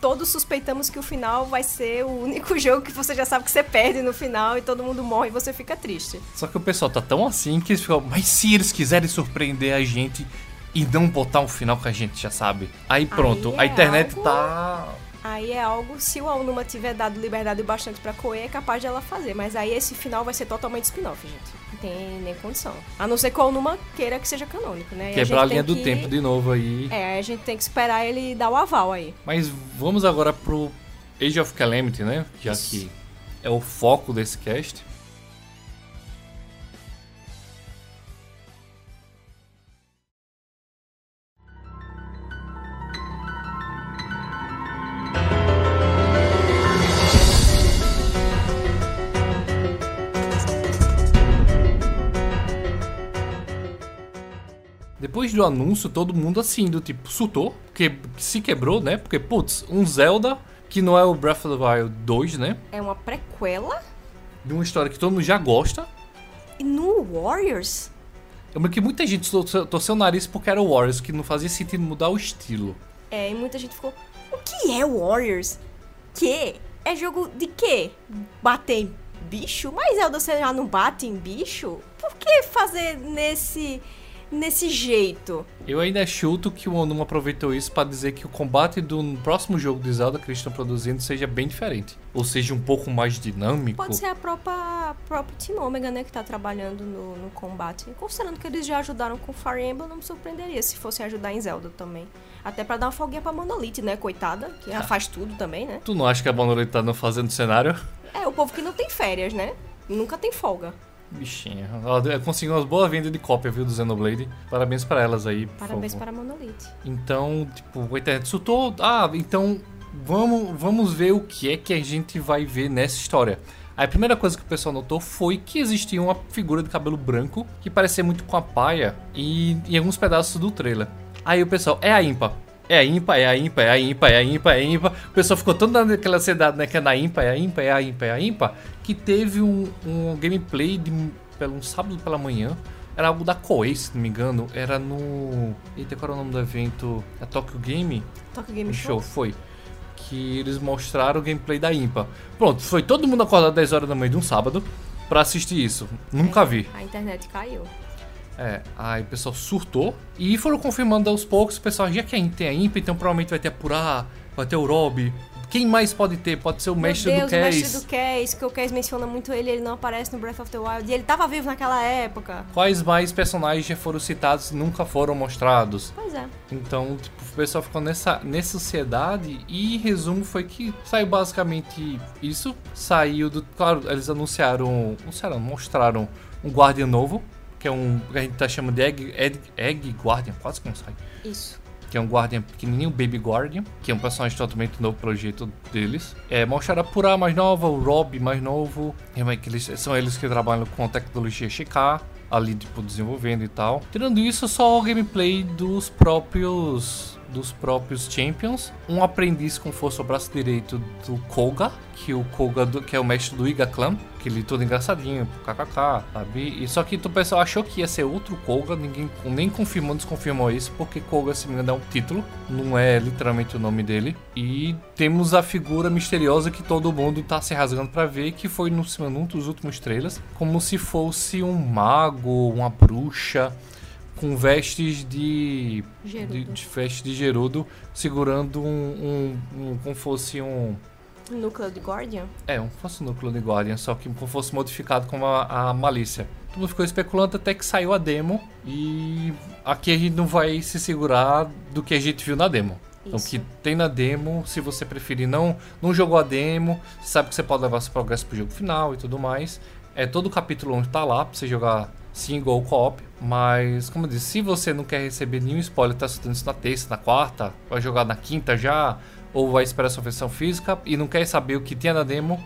todos suspeitamos que o final vai ser o único jogo que você já sabe que você perde no final e todo mundo morre e você fica triste. Só que o pessoal tá tão assim que eles ficam, mas se eles quiserem surpreender a gente e não botar um final que a gente já sabe. Aí pronto, Aí a é internet algo- tá. Aí é algo, se o Aonuma tiver dado liberdade bastante pra Koei, é capaz de ela fazer. Mas aí esse final vai ser totalmente spin-off, gente. Tem nem condição. A não ser que o Aonuma queira que seja canônico, né? Quebrar a, gente linha do que- tempo de novo aí. É, a gente tem que esperar ele dar o aval aí. Mas vamos agora pro Age of Calamity, né? Já Isso. que é o foco desse cast. Depois do anúncio, todo mundo assim, do tipo, surtou, porque se quebrou, né? Porque, putz, um Zelda que não é o Breath of the Wild 2, né? É uma prequela? De uma história que todo mundo já gosta. E no Warriors? Eu lembro que muita gente torceu torceu o nariz porque era o Warriors, que não fazia sentido mudar o estilo. É, e muita gente ficou. O que é Warriors? Que? É jogo de quê? Bater em bicho? Mas Zelda você já não bate em bicho? Por que fazer nesse. Nesse jeito? Eu ainda chuto que o Onuma aproveitou isso pra dizer que o combate do próximo jogo de Zelda que eles estão produzindo seja bem diferente. Ou seja, um pouco mais dinâmico. Pode ser a própria, própria Team Omega, né, que tá trabalhando no, no combate. Considerando que eles já ajudaram com Fire Emblem, não me surpreenderia se fossem ajudar em Zelda também. Até pra dar uma folguinha pra Monolith, né, coitada, que já faz tudo também, né? Tu não acha que a Monolith tá não fazendo cenário? É, o povo que não tem férias, né? Nunca tem folga. Bichinha. Ela conseguiu umas boas vendas de cópia, viu, do Xenoblade. Parabéns pra elas aí, Parabéns para a Monolith. Então, tipo, a internet surtou. Ah, então vamos, vamos ver o que é que a gente vai ver nessa história. A primeira coisa que o pessoal notou foi que existia uma figura de cabelo branco que parecia muito com a paia e em alguns pedaços do trailer. Aí o pessoal, é a Impa. É a Impa, é a Impa, é a Impa, é a Impa, é a Impa. O pessoal ficou tanto naquela ansiedade, né? Que é na Impa, é a Impa, é a Impa, é a Impa. Que teve um, um gameplay de pelo, um sábado pela manhã. Era algo da Koei, se não me engano. Era no. Eita, qual era o nome do evento? É Tokyo Game Tokyo Game Show, Show. foi. Que eles mostraram o gameplay da Impa. Pronto, foi todo mundo acordado 10 horas da manhã de um sábado pra assistir isso. Nunca vi. A internet caiu. É, aí o pessoal surtou e foram confirmando aos poucos. O pessoal, já que a gente tem a Impa, então provavelmente vai ter a Purá, vai ter o Rob. Quem mais pode ter? Pode ser o mestre Meu Deus, do o Case. mestre do Case, que o Case menciona muito ele, ele não aparece no Breath of the Wild. E ele tava vivo naquela época. Quais mais personagens já foram citados e nunca foram mostrados? Pois é. Então, tipo, o pessoal ficou nessa, nessa ansiedade e resumo foi que saiu basicamente isso. Saiu do. Claro, eles anunciaram. Anunciaram, mostraram um Guardian novo, que é um. que a gente tá chamando de Egg, Egg, Egg Guardian, quase que não sai. Isso. Que é um Guardian pequenininho, Baby Guardian, que é um personagem totalmente novo pro jeito deles. É, mostraram a Purá mais nova, o Rob mais novo. É, que eles, são eles que trabalham com a tecnologia Shikar ali, tipo, desenvolvendo e tal. Tirando isso, só o gameplay dos próprios dos próprios Champions, um aprendiz com força ao braço direito do Koga, que o Koga do, que é o mestre do Iga Clan, que ele todo engraçadinho, kkk, sabe? E só que o pessoal achou que ia ser outro Koga, ninguém nem confirmou, desconfirmou isso, porque Koga se me engano é um título, não é literalmente o nome dele. E temos a figura misteriosa que todo mundo tá se rasgando para ver, que foi no num dos últimos trailers, como se fosse um mago, uma bruxa com vestes de, de, de vestes de Gerudo, segurando um, um, um como fosse um núcleo de Guardian? É, um um núcleo de Guardian, só que fosse modificado com a, a malícia. Todo mundo ficou especulando até que saiu a demo e aqui a gente não vai se segurar do que a gente viu na demo. Então, o que tem na demo, se você preferir não, não jogou a demo, sabe que você pode levar seu progresso pro jogo final e tudo mais. É todo o capítulo 1 tá lá pra você jogar single ou co-op. Mas, como eu disse, se você não quer receber nenhum spoiler, tá assistindo isso na terça, na quarta, vai jogar na quinta já, ou vai esperar sua versão física e não quer saber o que tinha na demo,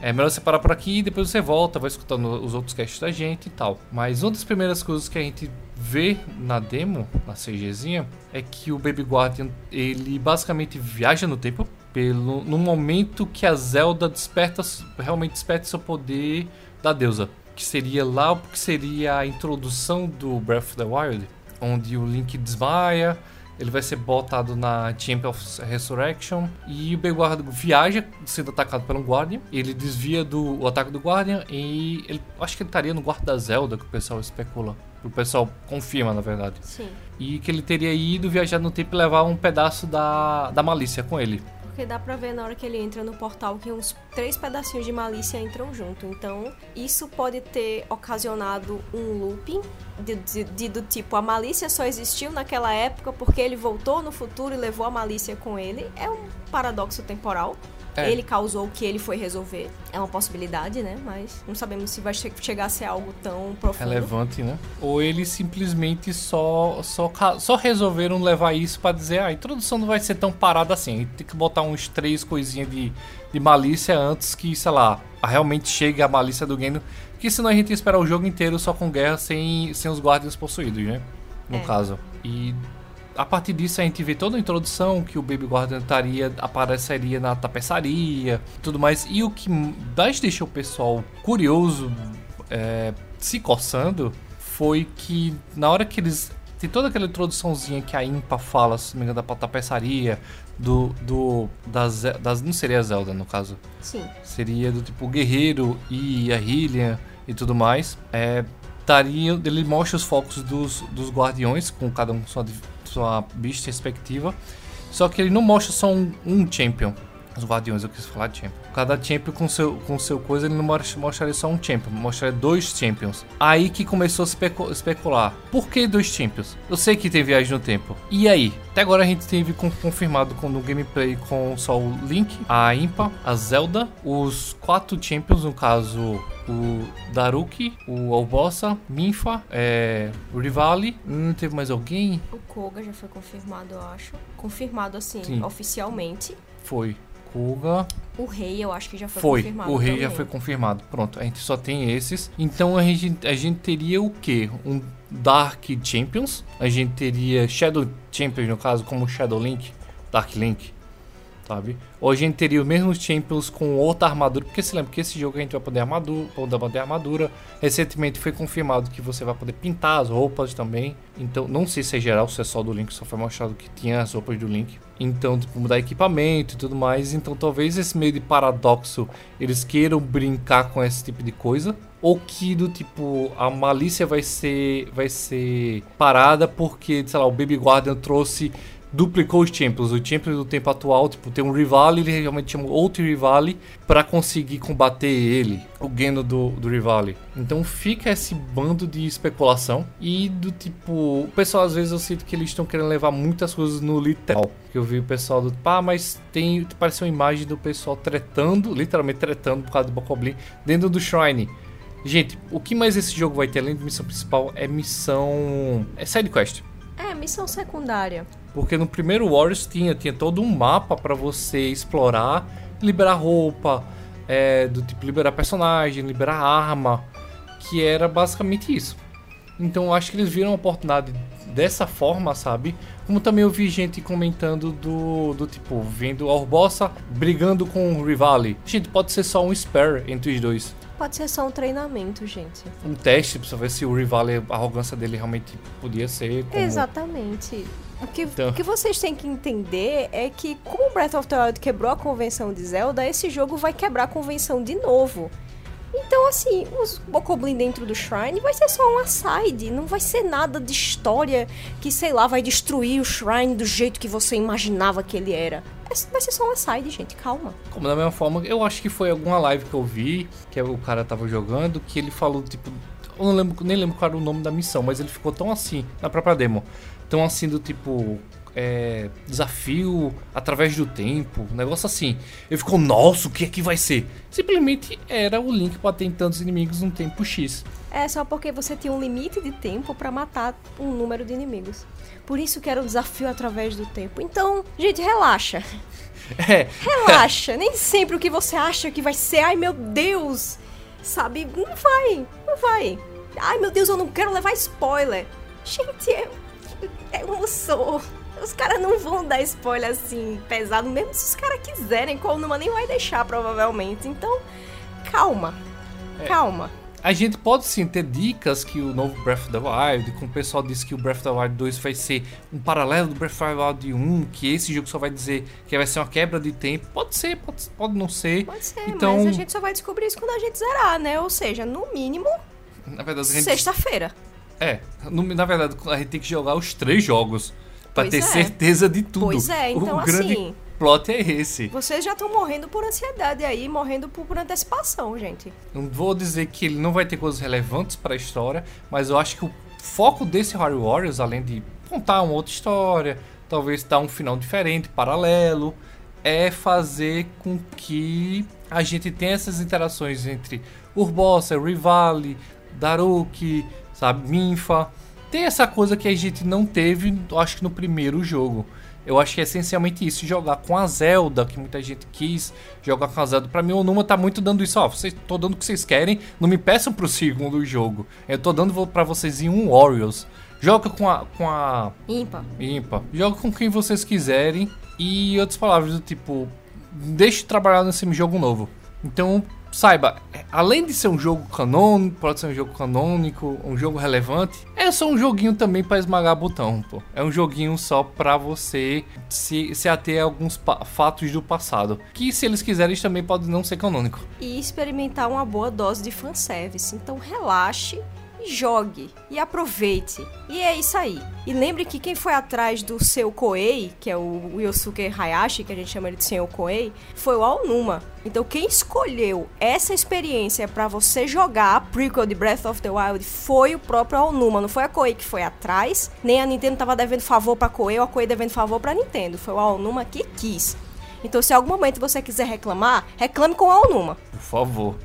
é melhor você parar por aqui e depois você volta, vai escutando os outros casts da gente e tal. Mas uma das primeiras coisas que a gente vê na demo, na CGzinha, é que o Baby Guardian, ele basicamente viaja no tempo pelo no momento que a Zelda desperta, realmente desperta seu poder da deusa que seria lá o que seria a introdução do Breath of the Wild, onde o Link desmaia, ele vai ser botado na Champion of Resurrection e o Guardian viaja sendo atacado pelo Guardian. Ele desvia do o ataque do Guardian e ele acho que ele estaria no guarda da Zelda que o pessoal especula. O pessoal confirma, na verdade. Sim. E que ele teria ido viajar no tempo e levar um pedaço da, da malícia com ele porque dá pra ver na hora que ele entra no portal que uns três pedacinhos de malícia entram junto. Então, isso pode ter ocasionado um looping de, de, de, do tipo: a malícia só existiu naquela época porque ele voltou no futuro e levou a malícia com ele. É um paradoxo temporal. É. Ele causou o que ele foi resolver. É uma possibilidade, né? Mas não sabemos se vai che chegar a ser algo tão profundo. Relevante, né? Ou eles simplesmente só, só, só resolveram levar isso para dizer: ah, a introdução não vai ser tão parada assim. Tem que botar uns três coisinhas de, de malícia antes que, sei lá, realmente chegue a malícia do game. Porque senão a gente ia esperar o jogo inteiro só com guerra sem, sem os guardias possuídos, né? No é. caso. E a partir disso a gente vê toda a introdução que o Baby Guardian estaria, apareceria na tapeçaria tudo mais. E o que mais deixou o pessoal curioso, é, se coçando, foi que na hora que eles. Tem toda aquela introduçãozinha que a Impa fala, se não me engano, da tapeçaria, do. do das, das, não seria a Zelda, no caso. Sim. Seria do tipo Guerreiro e a Hylian e tudo mais. É, taria, ele mostra os focos dos, dos guardiões, com cada um sua sua bicha respectiva. Só que ele não mostra só um, um champion. Os guardiões, eu quis falar de champion. Cada champion com seu, com seu coisa, ele não mostra, mostraria só um champion, mostraria dois champions. Aí que começou a especu especular. Por que dois champions? Eu sei que tem viagem no tempo. E aí? Até agora a gente teve confirmado no gameplay com só o Link, a Impa, a Zelda, os quatro champions, no caso o Daruki, o Albossa, Minfa, é, o Rivali. Não teve mais alguém? O Koga já foi confirmado, eu acho. Confirmado assim, Sim. oficialmente. Foi. Koga. O rei, eu acho que já foi, foi. confirmado. O rei também. já foi confirmado. Pronto, a gente só tem esses. Então a gente, a gente teria o quê? Um Dark Champions. A gente teria Shadow Champions, no caso, como Shadow Link, Dark Link sabe? Ou a gente teria os mesmos Champions com outra armadura, porque se lembra que esse jogo a gente vai poder armadura, poder poder armadura. Recentemente foi confirmado que você vai poder pintar as roupas também. Então, não sei se é geral, se é só do Link, só foi mostrado que tinha as roupas do Link. Então, tipo, mudar equipamento e tudo mais. Então, talvez esse meio de paradoxo eles queiram brincar com esse tipo de coisa ou que do tipo a malícia vai ser vai ser parada porque sei lá o Baby Guardian trouxe duplicou os Champions. O Champion do tempo atual, tipo, tem um Rivali, ele realmente chama outro Rivali para conseguir combater ele, o Geno do, do Rivali. Então fica esse bando de especulação e do tipo, o pessoal às vezes eu sinto que eles estão querendo levar muitas coisas no literal. Que eu vi o pessoal do, pá, mas tem, parece uma imagem do pessoal tretando, literalmente tretando por causa do Bokoblin dentro do Shrine. Gente, o que mais esse jogo vai ter além de missão principal é missão. É side quest. É, missão secundária. Porque no primeiro Warriors tinha, tinha todo um mapa para você explorar, liberar roupa, é, do tipo liberar personagem, liberar arma, que era basicamente isso. Então acho que eles viram a oportunidade dessa forma, sabe? Como também eu vi gente comentando do, do tipo, vendo a Urbossa brigando com o Rivali. Gente, pode ser só um spare entre os dois. Pode ser só um treinamento, gente. Um teste pra ver se o Rivali, a arrogância dele realmente podia ser. Como... Exatamente. O que, Então- o que vocês têm que entender é que, como Breath of the Wild quebrou a convenção de Zelda, esse jogo vai quebrar a convenção de novo. Então, assim, os Bokoblin dentro do Shrine vai ser só uma side, não vai ser nada de história que, sei lá, vai destruir o Shrine do jeito que você imaginava que ele era. É- Vai ser só uma side, gente, calma. Como da mesma forma, eu acho que foi alguma live que eu vi, que o cara tava jogando, que ele falou, tipo, eu não lembro, nem lembro qual era o nome da missão, mas ele ficou tão assim, na própria demo, tão assim do tipo, é, desafio através do tempo, um negócio assim. Ele ficou, nossa, o que é que vai ser? Simplesmente era o Link batendo tantos inimigos num tempo X. É só porque você tinha um limite de tempo pra matar um número de inimigos. Por isso que era um desafio através do tempo. Então, gente, relaxa. É, Relaxa. Nem sempre o que você acha que vai ser, ai meu Deus, sabe? Não vai, não vai. Ai meu Deus, eu não quero levar spoiler. Gente, é, é um sou. Os caras não vão dar spoiler assim, pesado, mesmo se os caras quiserem. Qual numa nem vai deixar, provavelmente. Então, calma. Calma. A gente pode sim ter dicas que o novo Breath of the Wild, como o pessoal disse que o Breath of the Wild 2 vai ser um paralelo do Breath of the Wild 1, que esse jogo só vai dizer que vai ser uma quebra de tempo. Pode ser, pode, pode não ser. Pode ser, Então- mas a gente só vai descobrir isso quando a gente zerar, né? Ou seja, no mínimo, Na verdade, gente, sexta-feira. é, na verdade, a gente tem que jogar os três jogos pra Pois ter é. certeza de tudo. Pois é, então o grande assim- plot é esse. Vocês já estão morrendo por ansiedade aí, morrendo por, por antecipação, gente. Não vou dizer que ele não vai ter coisas relevantes para a história, mas eu acho que o foco desse Harry Warriors, além de contar uma outra história, talvez dar um final diferente, paralelo, é fazer com que a gente tenha essas interações entre Urbosa, Rivali, Daruki, sabe, Minfa. Tem essa coisa que a gente não teve, eu acho que no primeiro jogo. Eu acho que é essencialmente isso, jogar com a Zelda, que muita gente quis jogar com a Zelda. Pra mim, o Numa tá muito dando isso, ó. Vocês, tô dando o que vocês querem, não me peçam pro segundo jogo. Eu tô dando pra vocês em um Warriors. Joga com a. com a. Ímpar. Impa. Joga com quem vocês quiserem. E outras palavras do tipo. Deixe de trabalhar nesse jogo novo. Então, saiba, é, além de ser um jogo canônico, pode ser um jogo canônico, um jogo relevante, é só um joguinho também pra esmagar botão, pô. É um joguinho só pra você se, se ater a alguns fatos do passado. Que se eles quiserem, também podem não ser canônico. E experimentar uma boa dose de fanservice. Então relaxe jogue. E aproveite. E é isso aí. E lembre que quem foi atrás do seu Koei, que é o Yosuke Hayashi, que a gente chama ele de Senhor Koei, foi o Aonuma. Então quem escolheu essa experiência pra você jogar a prequel de Breath of the Wild foi o próprio Aonuma. Não foi a Koei que foi atrás, nem a Nintendo tava devendo favor pra Koei ou a Koei devendo favor pra Nintendo. Foi o Aonuma que quis. Então se em algum momento você quiser reclamar, reclame com o Aonuma. Por favor.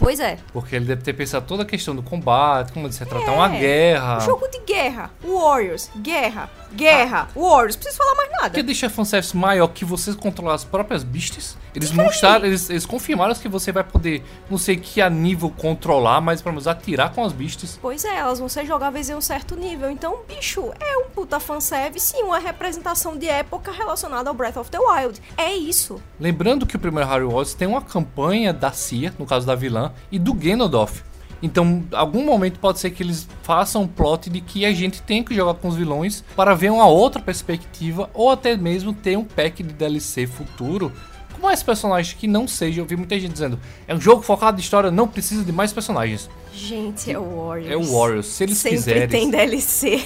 Pois é. Porque ele deve ter pensado toda a questão do combate, como se retratar É, uma guerra. Jogo de guerra. Warriors. Guerra. Guerra. Warriors. Preciso falar mais nada. Porque deixa a fanservice maior que você controlar as próprias beasts. Eles mostraram, eles, eles confirmaram que você vai poder, não sei que a nível controlar, mas pelo menos atirar com as beasts. Pois é, elas vão ser jogáveis em um certo nível. Então, bicho, é um puta fanservice e uma representação de época relacionada ao Breath of the Wild. É isso. Lembrando que o primeiro Harry Wars tem uma campanha da CIA, no caso da vilã, e do Ganondorf. Então, algum momento pode ser que eles façam um plot de que a gente tem que jogar com os vilões para ver uma outra perspectiva, ou até mesmo ter um pack de DLC futuro mais personagens que não seja. Eu vi muita gente dizendo: é um jogo focado em história, não precisa de mais personagens. Gente, é o Warriors. É o Warriors. Se eles Sempre quiserem. tem DLC.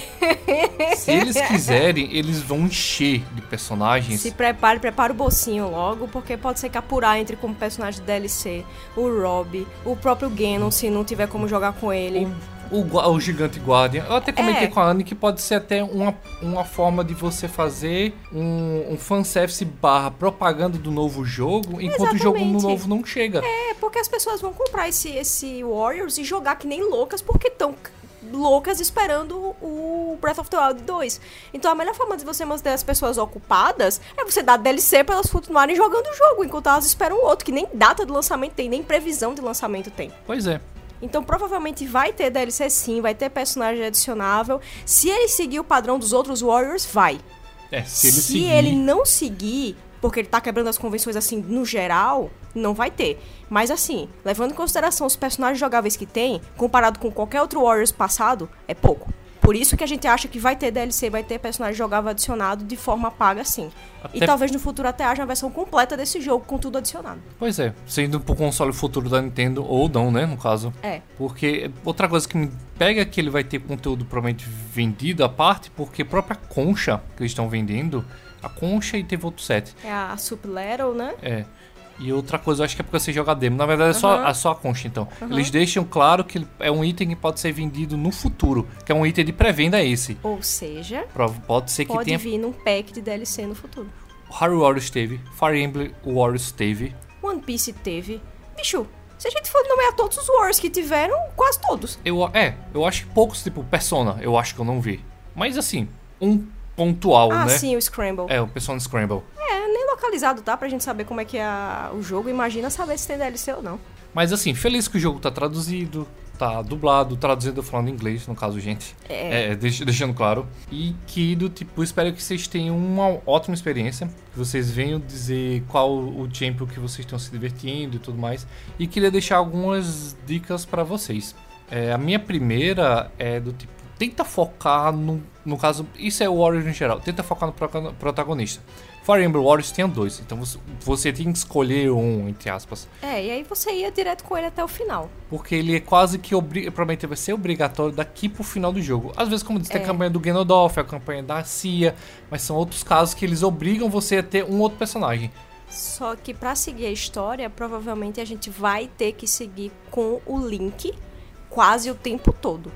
Se eles quiserem, eles vão encher de personagens. Se prepare, prepara o bolsinho logo, porque pode ser que apurar entre como personagem de DLC o Rob, o próprio Ganon, se não tiver como jogar com ele. O, gua- o Gigante Guardian. Eu até comentei É. com a Anne que pode ser até uma, uma forma de você fazer um, um fanservice barra propaganda do novo jogo, enquanto o jogo no Exatamente. novo não chega. É, porque as pessoas vão comprar esse, esse Warriors e jogar que nem loucas, porque estão loucas esperando o Breath of the Wild 2. Então a melhor forma de você manter as pessoas ocupadas é você dar DLC para elas continuarem jogando o jogo, enquanto elas esperam o outro, que nem data de lançamento tem, nem previsão de lançamento tem. Pois é. Então provavelmente vai ter DLC sim, vai ter personagem adicionável. Se ele seguir o padrão dos outros Warriors, vai. É, se ele Se seguir... ele não seguir, porque ele tá quebrando as convenções assim no geral, não vai ter. Mas assim, levando em consideração os personagens jogáveis que tem, comparado com qualquer outro Warriors passado, é pouco. Por isso que a gente acha que vai ter DLC, vai ter personagem jogável adicionado de forma paga. E Até- talvez no futuro até haja uma versão completa desse jogo com tudo adicionado. Pois é, sendo pro console futuro da Nintendo, ou não, né, no caso. É. Porque outra coisa que me pega é que ele vai ter conteúdo provavelmente vendido à parte, porque a própria concha que eles estão vendendo, a concha e teve outro set. É a Sup né? É. E outra coisa, eu acho que é porque você joga demo. Na verdade, é só, é só a concha, então. Eles deixam claro que é um item que pode ser vendido no futuro, que é um item de pré-venda esse. Ou seja, Pode ser que pode tenha. vir num pack de DLC no futuro. Harry Warriors teve, Fire Emblem Warriors teve. One Piece teve. Bicho, se a gente for nomear todos os Wars que tiveram, quase todos. Eu, é, eu acho que poucos, tipo, Persona, eu acho que eu não vi. Mas assim, um pontual, ah, né? sim, o Scramble. É, o Persona Scramble. É, nem localizado, tá? Pra gente saber como é que é o jogo. Imagina saber se tem DLC ou não. Mas assim, feliz que o jogo tá traduzido, tá dublado, traduzido falando inglês, no caso, gente. É. É, deix- deixando claro. E que do tipo, espero que vocês tenham uma ótima experiência. Que vocês venham dizer qual o tempo que vocês estão se divertindo e tudo mais. E queria deixar algumas dicas pra vocês. É, a minha primeira é do tipo, tenta focar no. No caso, isso é o Warriors em geral, tenta focar no protagonista. Fire Emblem Warriors tinha dois, então você, tem que escolher um, entre aspas. É, e aí você ia direto com ele até o final. Porque ele é quase que provavelmente vai ser obrigatório daqui pro final do jogo. Às vezes, como diz, tem a É. campanha do Ganondorf, a campanha da Cia, mas são outros casos que eles obrigam você a ter um outro personagem. Só que pra seguir a história, provavelmente a gente vai ter que seguir com o Link quase o tempo todo.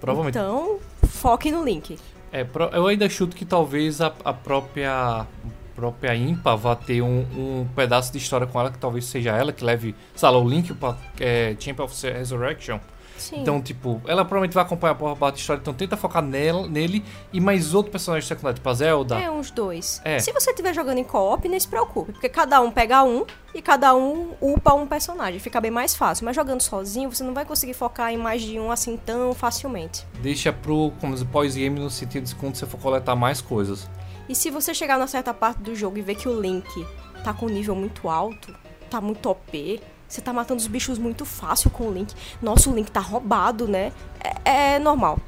Provavelmente. Então, foque no Link. É, eu ainda chuto que talvez a, a própria própria Impa vá ter um, um pedaço de história com ela, que talvez seja ela que leve, sei lá, o Link pra é, Champion of Resurrection. Sim. Então, tipo, ela provavelmente vai acompanhar a da história, então tenta focar nela, nele e mais outro personagem secundário, tipo a Zelda. É, uns dois. É. Se você estiver jogando em co-op, nem se preocupe, porque cada um pega um e cada um upa um personagem. Fica bem mais fácil. Mas jogando sozinho, você não vai conseguir focar em mais de um assim tão facilmente. Deixa pro, como pós-game no sentido de quando você for coletar mais coisas. E se você chegar na certa parte do jogo e ver que o Link tá com um nível muito alto, tá muito OP, você tá matando os bichos muito fácil com o Link. Nossa, o Link tá roubado, né? É, é normal.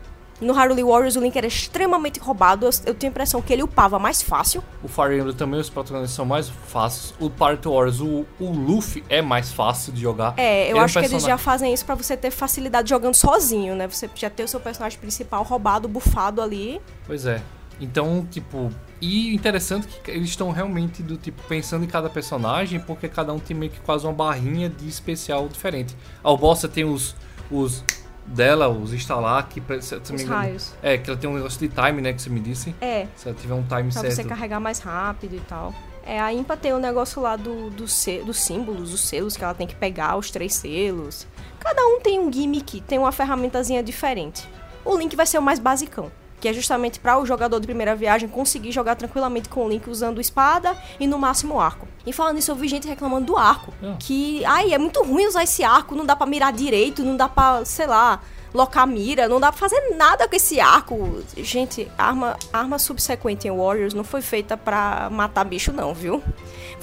No Hyrule Warriors, o Link era extremamente roubado. Eu, eu tenho a impressão que ele upava mais fácil. O Fire Emblem também, os protagonistas são mais fáceis. O Party Wars, o, o Luffy é mais fácil de jogar. É, eu Ele é um acho que eles personagem- já fazem isso pra você ter facilidade jogando sozinho, né? Você já ter o seu personagem principal roubado, bufado ali. Pois é. Então, tipo. E interessante que eles estão realmente do tipo pensando em cada personagem, porque cada um tem meio que quase uma barrinha de especial diferente. A Albossa tem os. os dela, os instalar que se, Os engano- raios. É, que ela tem um negócio de time, né, que você me disse. É, Se ela tiver um time pra certo. você carregar mais rápido e tal. É, a Impa tem o negócio lá do, do dos símbolos, os selos que ela tem que pegar, os três selos. Cada um tem um gimmick, tem uma ferramentazinha diferente. O Link vai ser o mais basicão. Que é justamente para o jogador de primeira viagem conseguir jogar tranquilamente com o Link usando espada e no máximo arco. E falando nisso, eu vi gente reclamando do arco. Ah. Que, ai, é muito ruim usar esse arco, não dá pra mirar direito, não dá pra, sei lá, locar mira, não dá pra fazer nada com esse arco. Gente, arma, arma subsequente em Warriors não foi feita pra matar bicho, não, viu?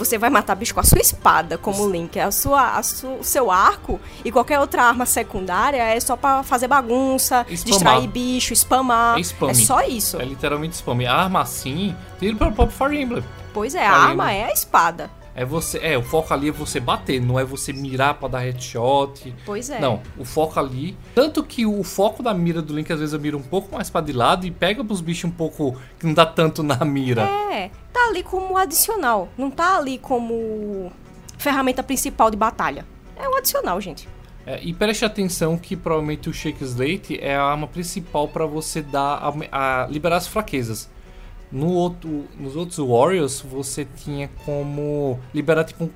Você vai matar bicho com a sua espada, como o Link. A sua, a su- o seu arco e qualquer outra arma secundária é só pra fazer bagunça, Spamar. distrair bicho, spamar. É spam. É só isso. É literalmente spam. A arma assim, tira para o próprio Fire Emblem. Pois é, a Fire arma Emblem. é a espada. É você, é, o foco ali é você bater, não é você mirar pra dar headshot. Pois é. Não, o foco ali. Tanto que o foco da mira do Link às vezes eu miro um pouco mais pra de lado e pega pros bichos um pouco que não dá tanto na mira. É, tá ali como adicional, não tá ali como ferramenta principal de batalha. É um adicional, gente. É, e preste atenção que provavelmente o Shake Slate é a arma principal pra você dar a, a- liberar as fraquezas. No outro, nos outros Warriors você tinha como liberar tipo um,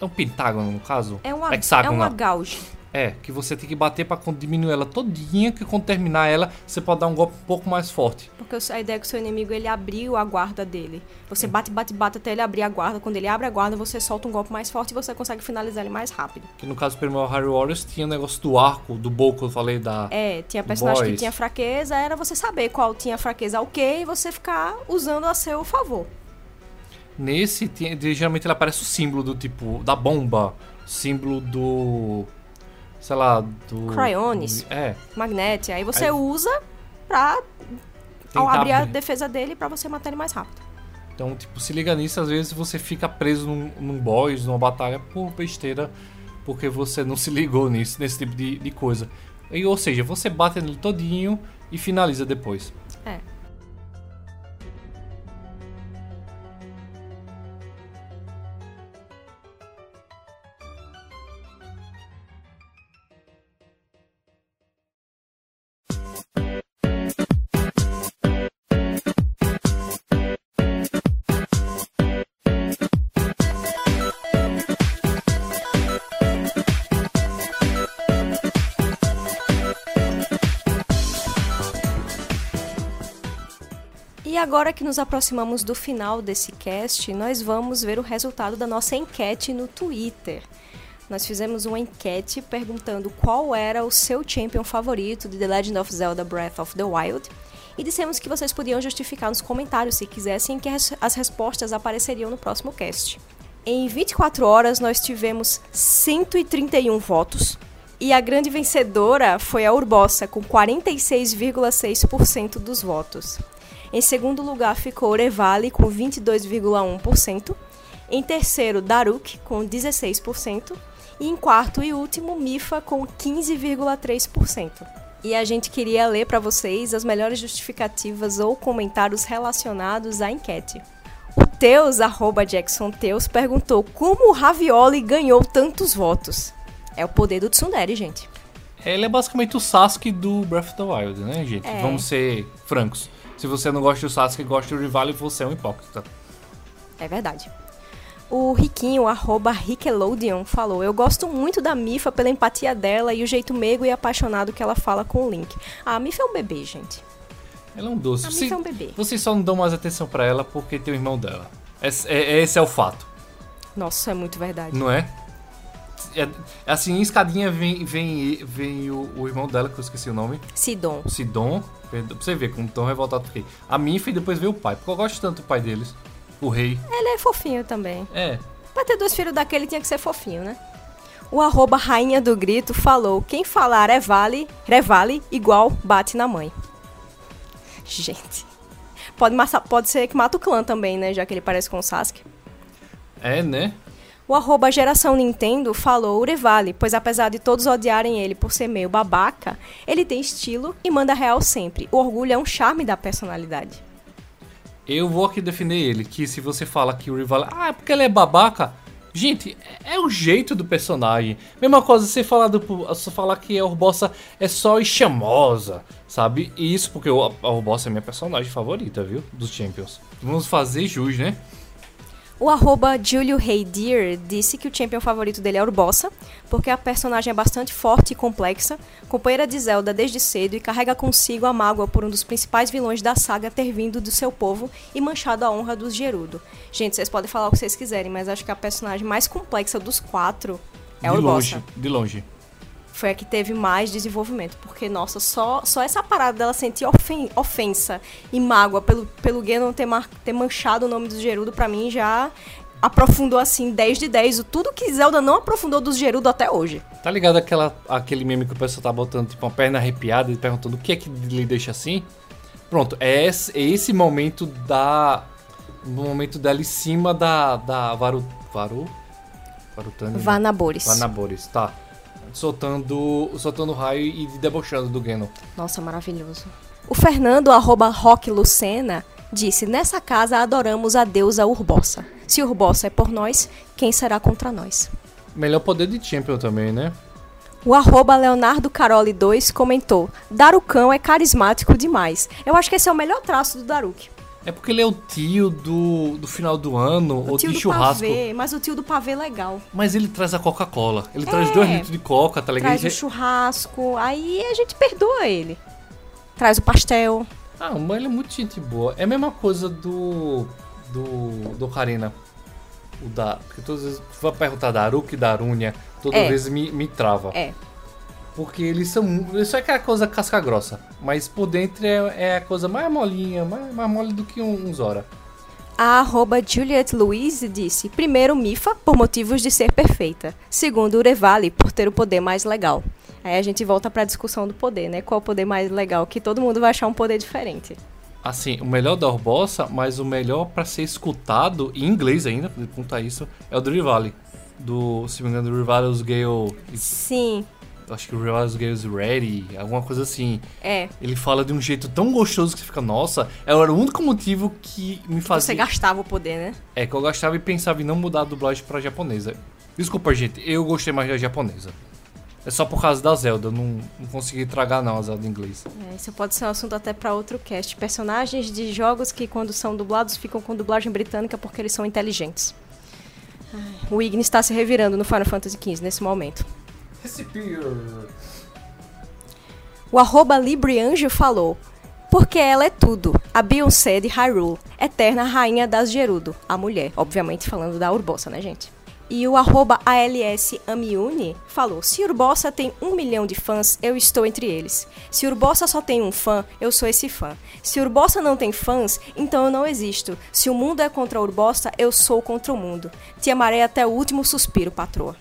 é um pentágono no caso, É uma, é hexágono, uma gauge. É, que você tem que bater pra quando diminuir ela todinha, que quando terminar ela, você pode dar um golpe um pouco mais forte. Porque a ideia é que o seu inimigo ele abriu a guarda dele. Você bate, bate, bate até ele abrir a guarda. Quando ele abre a guarda, você solta um golpe mais forte e você consegue finalizar ele mais rápido. Que no caso do primeiro Harry Warriors tinha o negócio do arco, do que eu falei da. É, tinha personagem Boys. que tinha fraqueza, era você saber qual tinha fraqueza o quê e você ficar usando a seu favor. Nesse, tinha- geralmente ele aparece o símbolo do tipo. da bomba. Símbolo do. Sei lá, do. Cryonis. É. Magnete, aí você Aí- usa pra ao abrir a defesa dele pra você matar ele mais rápido. Então, tipo, se liga nisso, às vezes você fica preso num, num boss, numa batalha por besteira, porque você não se ligou nisso, nesse tipo de, de coisa. E, ou seja, você bate nele todinho e finaliza depois. E agora que nos aproximamos do final desse cast, nós vamos ver o resultado da nossa enquete no Twitter. Nós fizemos uma enquete perguntando qual era o seu champion favorito de The Legend of Zelda Breath of the Wild. E dissemos que vocês podiam justificar nos comentários se quisessem que as as respostas apareceriam no próximo cast. Em 24 horas nós tivemos 131 votos. E a grande vencedora foi a Urbosa, com 46,6% dos votos. Em segundo lugar ficou Orevale, com 22,1%. Em terceiro, Daruk, com 16%. E em quarto e último, Mifa, com 15,3%. E a gente queria ler para vocês as melhores justificativas ou comentários relacionados à enquete. O Teus, arroba Jackson Teus, perguntou como o Ravioli ganhou tantos votos. É o poder do Tsundere, gente. Ele é basicamente o Sasuke do Breath of the Wild, né, gente? É. Vamos ser francos. Se você não gosta do Sasuke e gosta do Rivale, você é um hipócrita. É verdade. O Riquinho, arroba Rickelodeon, falou: Eu gosto muito da Mifa pela empatia dela e o jeito meigo e apaixonado que ela fala com o Link. A Mifa é um bebê, gente. Ela é um doce. A Você- Mifa é um bebê. Vocês só não dão mais atenção pra ela porque tem o irmão dela. Esse é, esse é o fato, Nossa, é muito verdade. não é? É- assim, em escadinha vem, vem, vem o, o irmão dela, que eu esqueci o nome, Sidon. Sidon. Pra você ver como tão revoltado fiquei. A Mifa e depois veio o pai, porque eu gosto tanto do pai deles. O rei. Ele é fofinho também. É, Pra ter dois filhos daquele tinha que ser fofinho, né? O arroba Rainha do Grito falou: Quem falar é vale, é vale, igual bate na mãe. Gente. Pode, massa- pode ser que mata o clã também, né? Já que ele parece com o Sasuke. é, né? O arroba geração Nintendo falou Urevale, pois apesar de todos odiarem ele por ser meio babaca, ele tem estilo e manda real sempre. O orgulho é um charme da personalidade. Eu vou aqui defender ele, que se você fala que o rival, ah, é porque ele é babaca. Gente, é é o jeito do personagem. Mesma coisa, você falar do você falar que a Urbossa é só chamosa, sabe? E isso porque a Urbossa é minha personagem favorita, viu? Dos Champions. Vamos fazer jus, né? O arroba Julio Heidir disse que o champion favorito dele é Urbossa, porque a personagem é bastante forte e complexa, companheira de Zelda desde cedo e carrega consigo a mágoa por um dos principais vilões da saga ter vindo do seu povo e manchado a honra dos Gerudo. Gente, vocês podem falar o que vocês quiserem, mas acho que a personagem mais complexa dos quatro é de Urbossa. longe, de longe. Foi a que teve mais desenvolvimento. Porque, nossa, só, só essa parada dela sentir ofen- ofensa e mágoa pelo, pelo Ganon ter, ter manchado o nome do Gerudo, pra mim já aprofundou assim 10 de 10. O tudo que Zelda não aprofundou dos Gerudo até hoje. Tá ligado aquela, aquele meme que o pessoal tá botando tipo uma perna arrepiada e perguntando o que é que lhe deixa assim? Pronto, é esse, é esse momento da. No momento dela em cima da. da Varu. Varu? Varutani? Vanabores. Vanabores, tá. Soltando. soltando raio e debochando do Ganon. Nossa, maravilhoso. O Fernando, arroba Rock Lucena, disse: Nessa casa adoramos a deusa Urbossa. Se Urbossa é por nós, quem será contra nós? Melhor poder de Champion também, né? O arroba Leonardo Caroli 2 comentou: Darucão é carismático demais. Eu acho que esse é o melhor traço do Daruk. É porque ele é o tio do, do final do ano, O ou tio de do churrasco. pavê, mas o tio do pavê é legal. Mas ele traz a Coca-Cola. Ele traz É. dois litros de Coca, tá ligado? Traz o churrasco, aí a gente perdoa ele. Traz o pastel. Ah, mas ele é muito gente boa. É a mesma coisa do. do. do Karina. O da. Porque todas as vezes. Tu vai perguntar da Aruka e da Arunha, toda É. vez me, me trava. É. Porque eles são. Isso é aquela coisa casca grossa. Mas por dentro é, é a coisa mais molinha, mais, mais mole do que um, um Zora. A arroba Juliette Louise disse: primeiro, Mifa, por motivos de ser perfeita. Segundo, Urevali, por ter o poder mais legal. Aí a gente volta pra discussão do poder, né? Qual o poder mais legal? Que todo mundo vai achar um poder diferente. Assim, o melhor da Orbossa, mas o melhor pra ser escutado, em inglês ainda, pra contar isso, é o do Rivali. Do, se me engano, do Rivali os Gale. Sim, Acho que os Gales Ready, alguma coisa assim. é. Ele fala de um jeito tão gostoso que você fica, nossa, era o único motivo que me Você fazia. gastava o poder, né? É que eu gostava e pensava em não mudar a dublagem pra japonesa. Desculpa, gente, eu gostei mais da japonesa. É só por causa da Zelda, eu não, não consegui tragar não a Zelda em inglês. É, isso pode ser um assunto até pra outro cast. Personagens de jogos que, quando são dublados, ficam com dublagem britânica porque eles são inteligentes. O Igni está se revirando no Final Fantasy XV nesse momento. O arroba Librianjo falou: Porque ela é tudo, a Beyoncé de Hyrule, eterna rainha das Gerudo, a mulher, obviamente falando da Urbossa, né, gente? E o arroba ALS Amiuni falou: Se Urbossa tem um milhão de fãs, eu estou entre eles. Se Urbossa só tem um fã, eu sou esse fã. Se Urbossa não tem fãs, então eu não existo. Se o mundo é contra a Urbossa, eu sou contra o mundo. Te amarei até o último suspiro, patroa.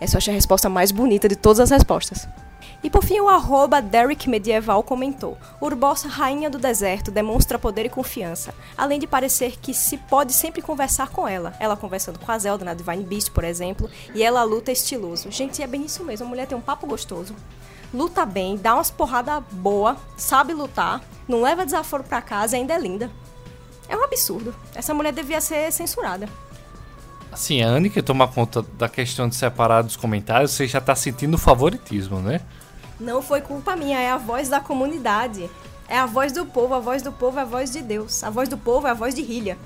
Essa eu achei a resposta mais bonita de todas as respostas. E por fim, o arroba Derek Medieval comentou: Urbossa, rainha do deserto, demonstra poder e confiança, além de parecer que se pode sempre conversar com ela. Ela conversando com a Zelda na Divine Beast, por exemplo, e ela luta estiloso. Gente, é bem isso mesmo, a mulher tem um papo gostoso. Luta bem, dá umas porradas boa, sabe lutar, não leva desaforo pra casa e ainda é linda. É um absurdo. Essa mulher devia ser censurada. Assim, a Anne que toma conta da questão de separar dos comentários, você já tá sentindo favoritismo, né? Não foi culpa minha, é a voz da comunidade. É a voz do povo, a voz do povo é a voz de Deus. A voz do povo é a voz de Hilha.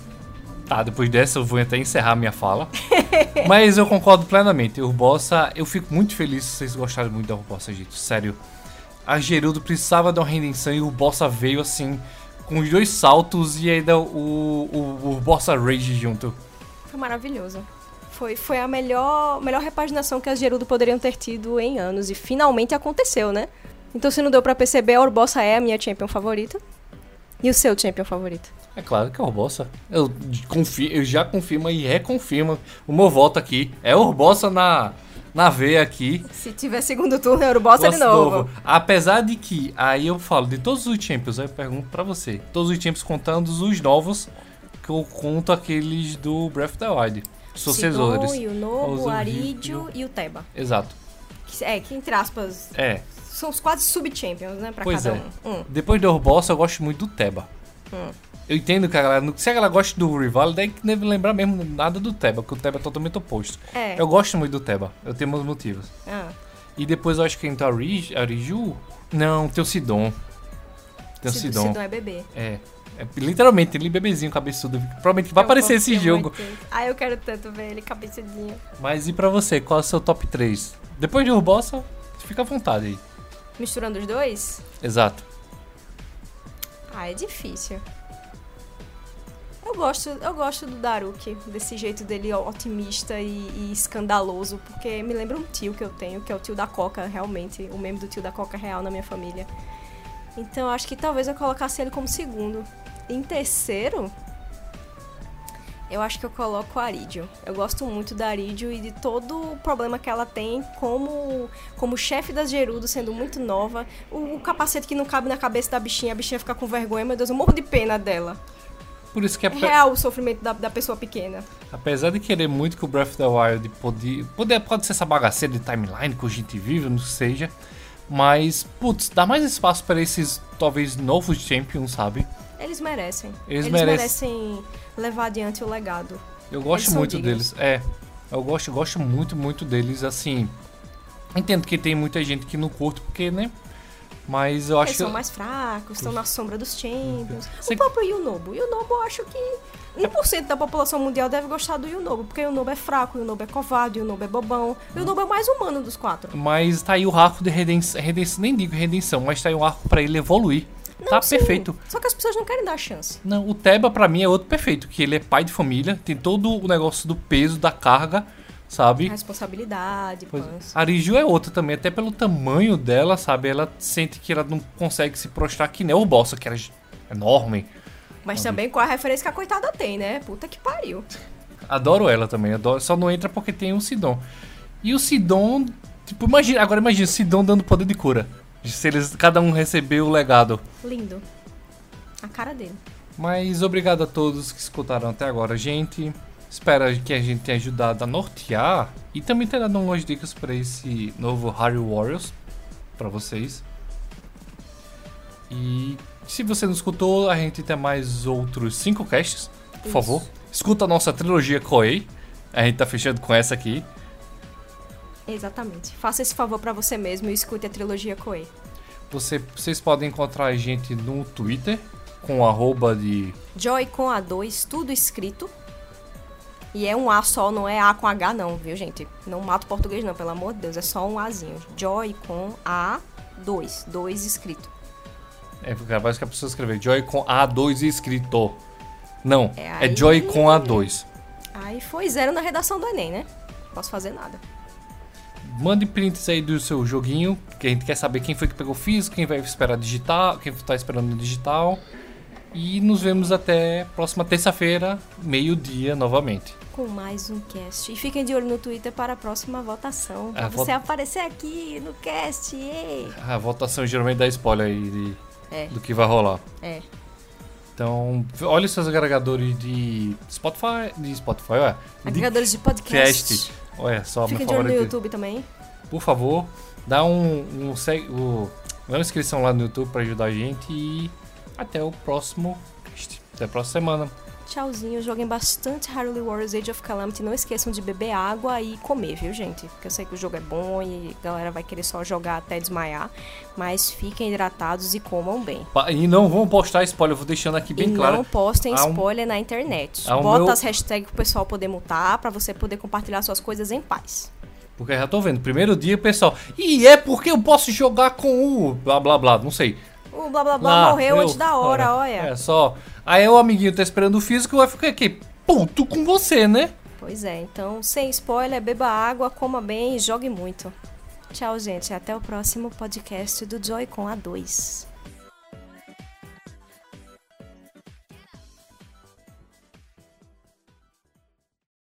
Tá, depois dessa eu vou até encerrar minha fala. Mas eu concordo plenamente. Urbossa, eu fico muito feliz se vocês gostaram muito da Urbossa, gente. Sério. A Gerudo precisava de uma redenção e o Urbossa veio assim, com os dois saltos e ainda o, o, o Urbossa Rage junto. Foi maravilhoso. Foi, foi a melhor, melhor repaginação que as Gerudo poderiam ter tido em anos. E finalmente aconteceu, né? Então se não deu pra perceber, a Urbossa é a minha champion favorita. E o seu champion favorito? É claro que é Urbossa. Eu, confio, eu já confirmo e reconfirmo o meu voto aqui. É Urbossa na, na veia aqui. Se tiver segundo turno, é Urbossa de Gosto novo. Apesar de que, aí eu falo de todos os Champions, aí eu pergunto pra você. Todos os Champions contando os novos, que eu conto aqueles do Breath of the Wild. Sucessores. Sidon, o Nobo, Os o Rio. e o Teba. Exato. É, que entre aspas, É. são os quase sub-champions, né? Pra Pois cada é. um. Hum. Depois do Urbossa, eu gosto muito do Teba. Eu entendo que a galera. Se a galera gosta do Rival, daí que deve lembrar mesmo nada do Teba, porque o Teba é totalmente oposto. É. Eu gosto muito do Teba. Eu tenho meus motivos. Ah. E depois eu acho que entra a Rij- a Riju. Não, tem o Sidon. Tem o Sid- Sidon. Sidon é bebê. É. É, literalmente, ele bebezinho cabeçudo. Provavelmente vai Eu aparecer esse jogo. muito. Ah, eu quero tanto ver ele cabeçudinho. Mas e pra você, qual é o seu top 3? Depois de Urbossa, fica à vontade aí. Misturando os dois? Exato. Ah, é difícil. Eu gosto, eu gosto do Daruki, desse jeito dele otimista e, e escandaloso, porque me lembra um tio que eu tenho, que é o tio da Coca, realmente, o membro do tio da Coca real na minha família. Então acho que talvez eu colocasse ele como segundo. Em terceiro, eu acho que eu coloco a Aridio. Eu gosto muito da Aridio e de todo o problema que ela tem como, como chefe das Gerudo, sendo muito nova. O, o capacete que não cabe na cabeça da bichinha, a bichinha fica com vergonha. Meu Deus, eu morro de pena dela. Por isso que, É ape- real o sofrimento da, da pessoa pequena. apesar de querer muito que o Breath of the Wild pode, pode, pode ser essa bagaceira de timeline que a gente vive, não seja. Mas, putz, dá mais espaço para esses, talvez, novos champions, sabe? Eles merecem. Eles merecem levar adiante o legado. Eu gosto Eles muito deles. É. Eu gosto, gosto muito, muito deles, assim. Entendo que tem muita gente que não curte, porque, né? Mas eu acho Eles são mais fracos, estão na sombra dos champions. Sei- O próprio Yunobo. O Yunobo, eu acho que 1% da população mundial deve gostar do Yunobo, porque o Yunobo é fraco, o Yunobo é covarde, o Yunobo é bobão. O Yunobo é o mais humano dos quatro. Mas tá aí o arco de redenção, redenção nem digo redenção, mas tá aí um arco pra ele evoluir. tá Não, sim. perfeito. Só que as pessoas não querem dar chance. Não, o Teba pra mim é outro perfeito, que ele é pai de família, tem todo o negócio do peso, da carga, sabe? Responsabilidade, Pois-. A Riju é outra também, até pelo tamanho dela, sabe? Ela sente que ela não consegue se prostrar que nem o Bossa, que era enorme. Mas também com a referência que a coitada tem, né? Puta que pariu. Adoro ela também, adoro, só não entra porque tem o Sidon. E o Sidon, tipo, imagina, agora imagina o Sidon dando poder de cura. Se eles, cada um receber o legado. Lindo. A cara dele. Mas obrigado a todos que escutaram até agora, gente. Espero que a gente tenha ajudado a nortear e também ter dado umas dicas para esse novo Harry Warriors para vocês. E se você não escutou, a gente tem mais outros cinco casts, por Isso. favor. Escuta a nossa trilogia Koei. A gente tá fechando com essa aqui. Exatamente. Faça esse favor pra você mesmo e escute a trilogia Koei. Você, vocês podem encontrar a gente no Twitter com arroba de Joy com A2, tudo escrito. E é um A só, não é A com H não, viu, gente? Não mata o português não, pelo amor de Deus, é só um Azinho. Joy com A2, 2 escrito. É, capaz que a pessoa escrever Joy com A2 escrito. Não, É é, aí- Joy com A2. Aí foi zero na redação do Enem, né? Posso fazer nada. Mande prints aí do seu joguinho, que a gente quer saber quem foi que pegou físico, quem vai esperar digital, quem tá esperando no digital. E nos vemos até próxima terça-feira, meio-dia novamente. Com mais um cast. E fiquem de olho no Twitter para a próxima votação. Pra A você vot- aparecer aqui no cast. Ei. A votação geralmente dá spoiler aí de- É, do que vai rolar. é. Então, olhe seus agregadores de Spotify, de Spotify, ué, de Agregadores de podcast. cast. Olha só, Fiquem de olho no. YouTube também. Por favor, dá um, um, seg- o- dá uma inscrição lá no YouTube pra ajudar a gente e até o próximo cast. Até a próxima semana. Tchauzinho, joguem bastante Hyrule Warriors Age of Calamity. Não esqueçam de beber água e comer, viu, gente? Porque eu sei que o jogo é bom e a galera vai querer só jogar até desmaiar. Mas fiquem hidratados e comam bem. E não vamos postar spoiler, eu vou deixando aqui bem e claro. não postem um- spoiler na internet. um Bota meu- as hashtags pro pessoal poder mutar, pra você poder compartilhar suas coisas em paz. Porque eu já tô vendo, primeiro dia pessoal. E é porque eu posso jogar com o. blá blá blá, não sei. O blá blá blá Lá, morreu eu- antes da hora, é, olha. É só. Aí o amiguinho tá esperando o físico vai ficar aqui, puto com você, né? Pois é, então, sem spoiler, beba água, coma bem e jogue muito. Tchau, gente. Até o próximo podcast do Joy com A2.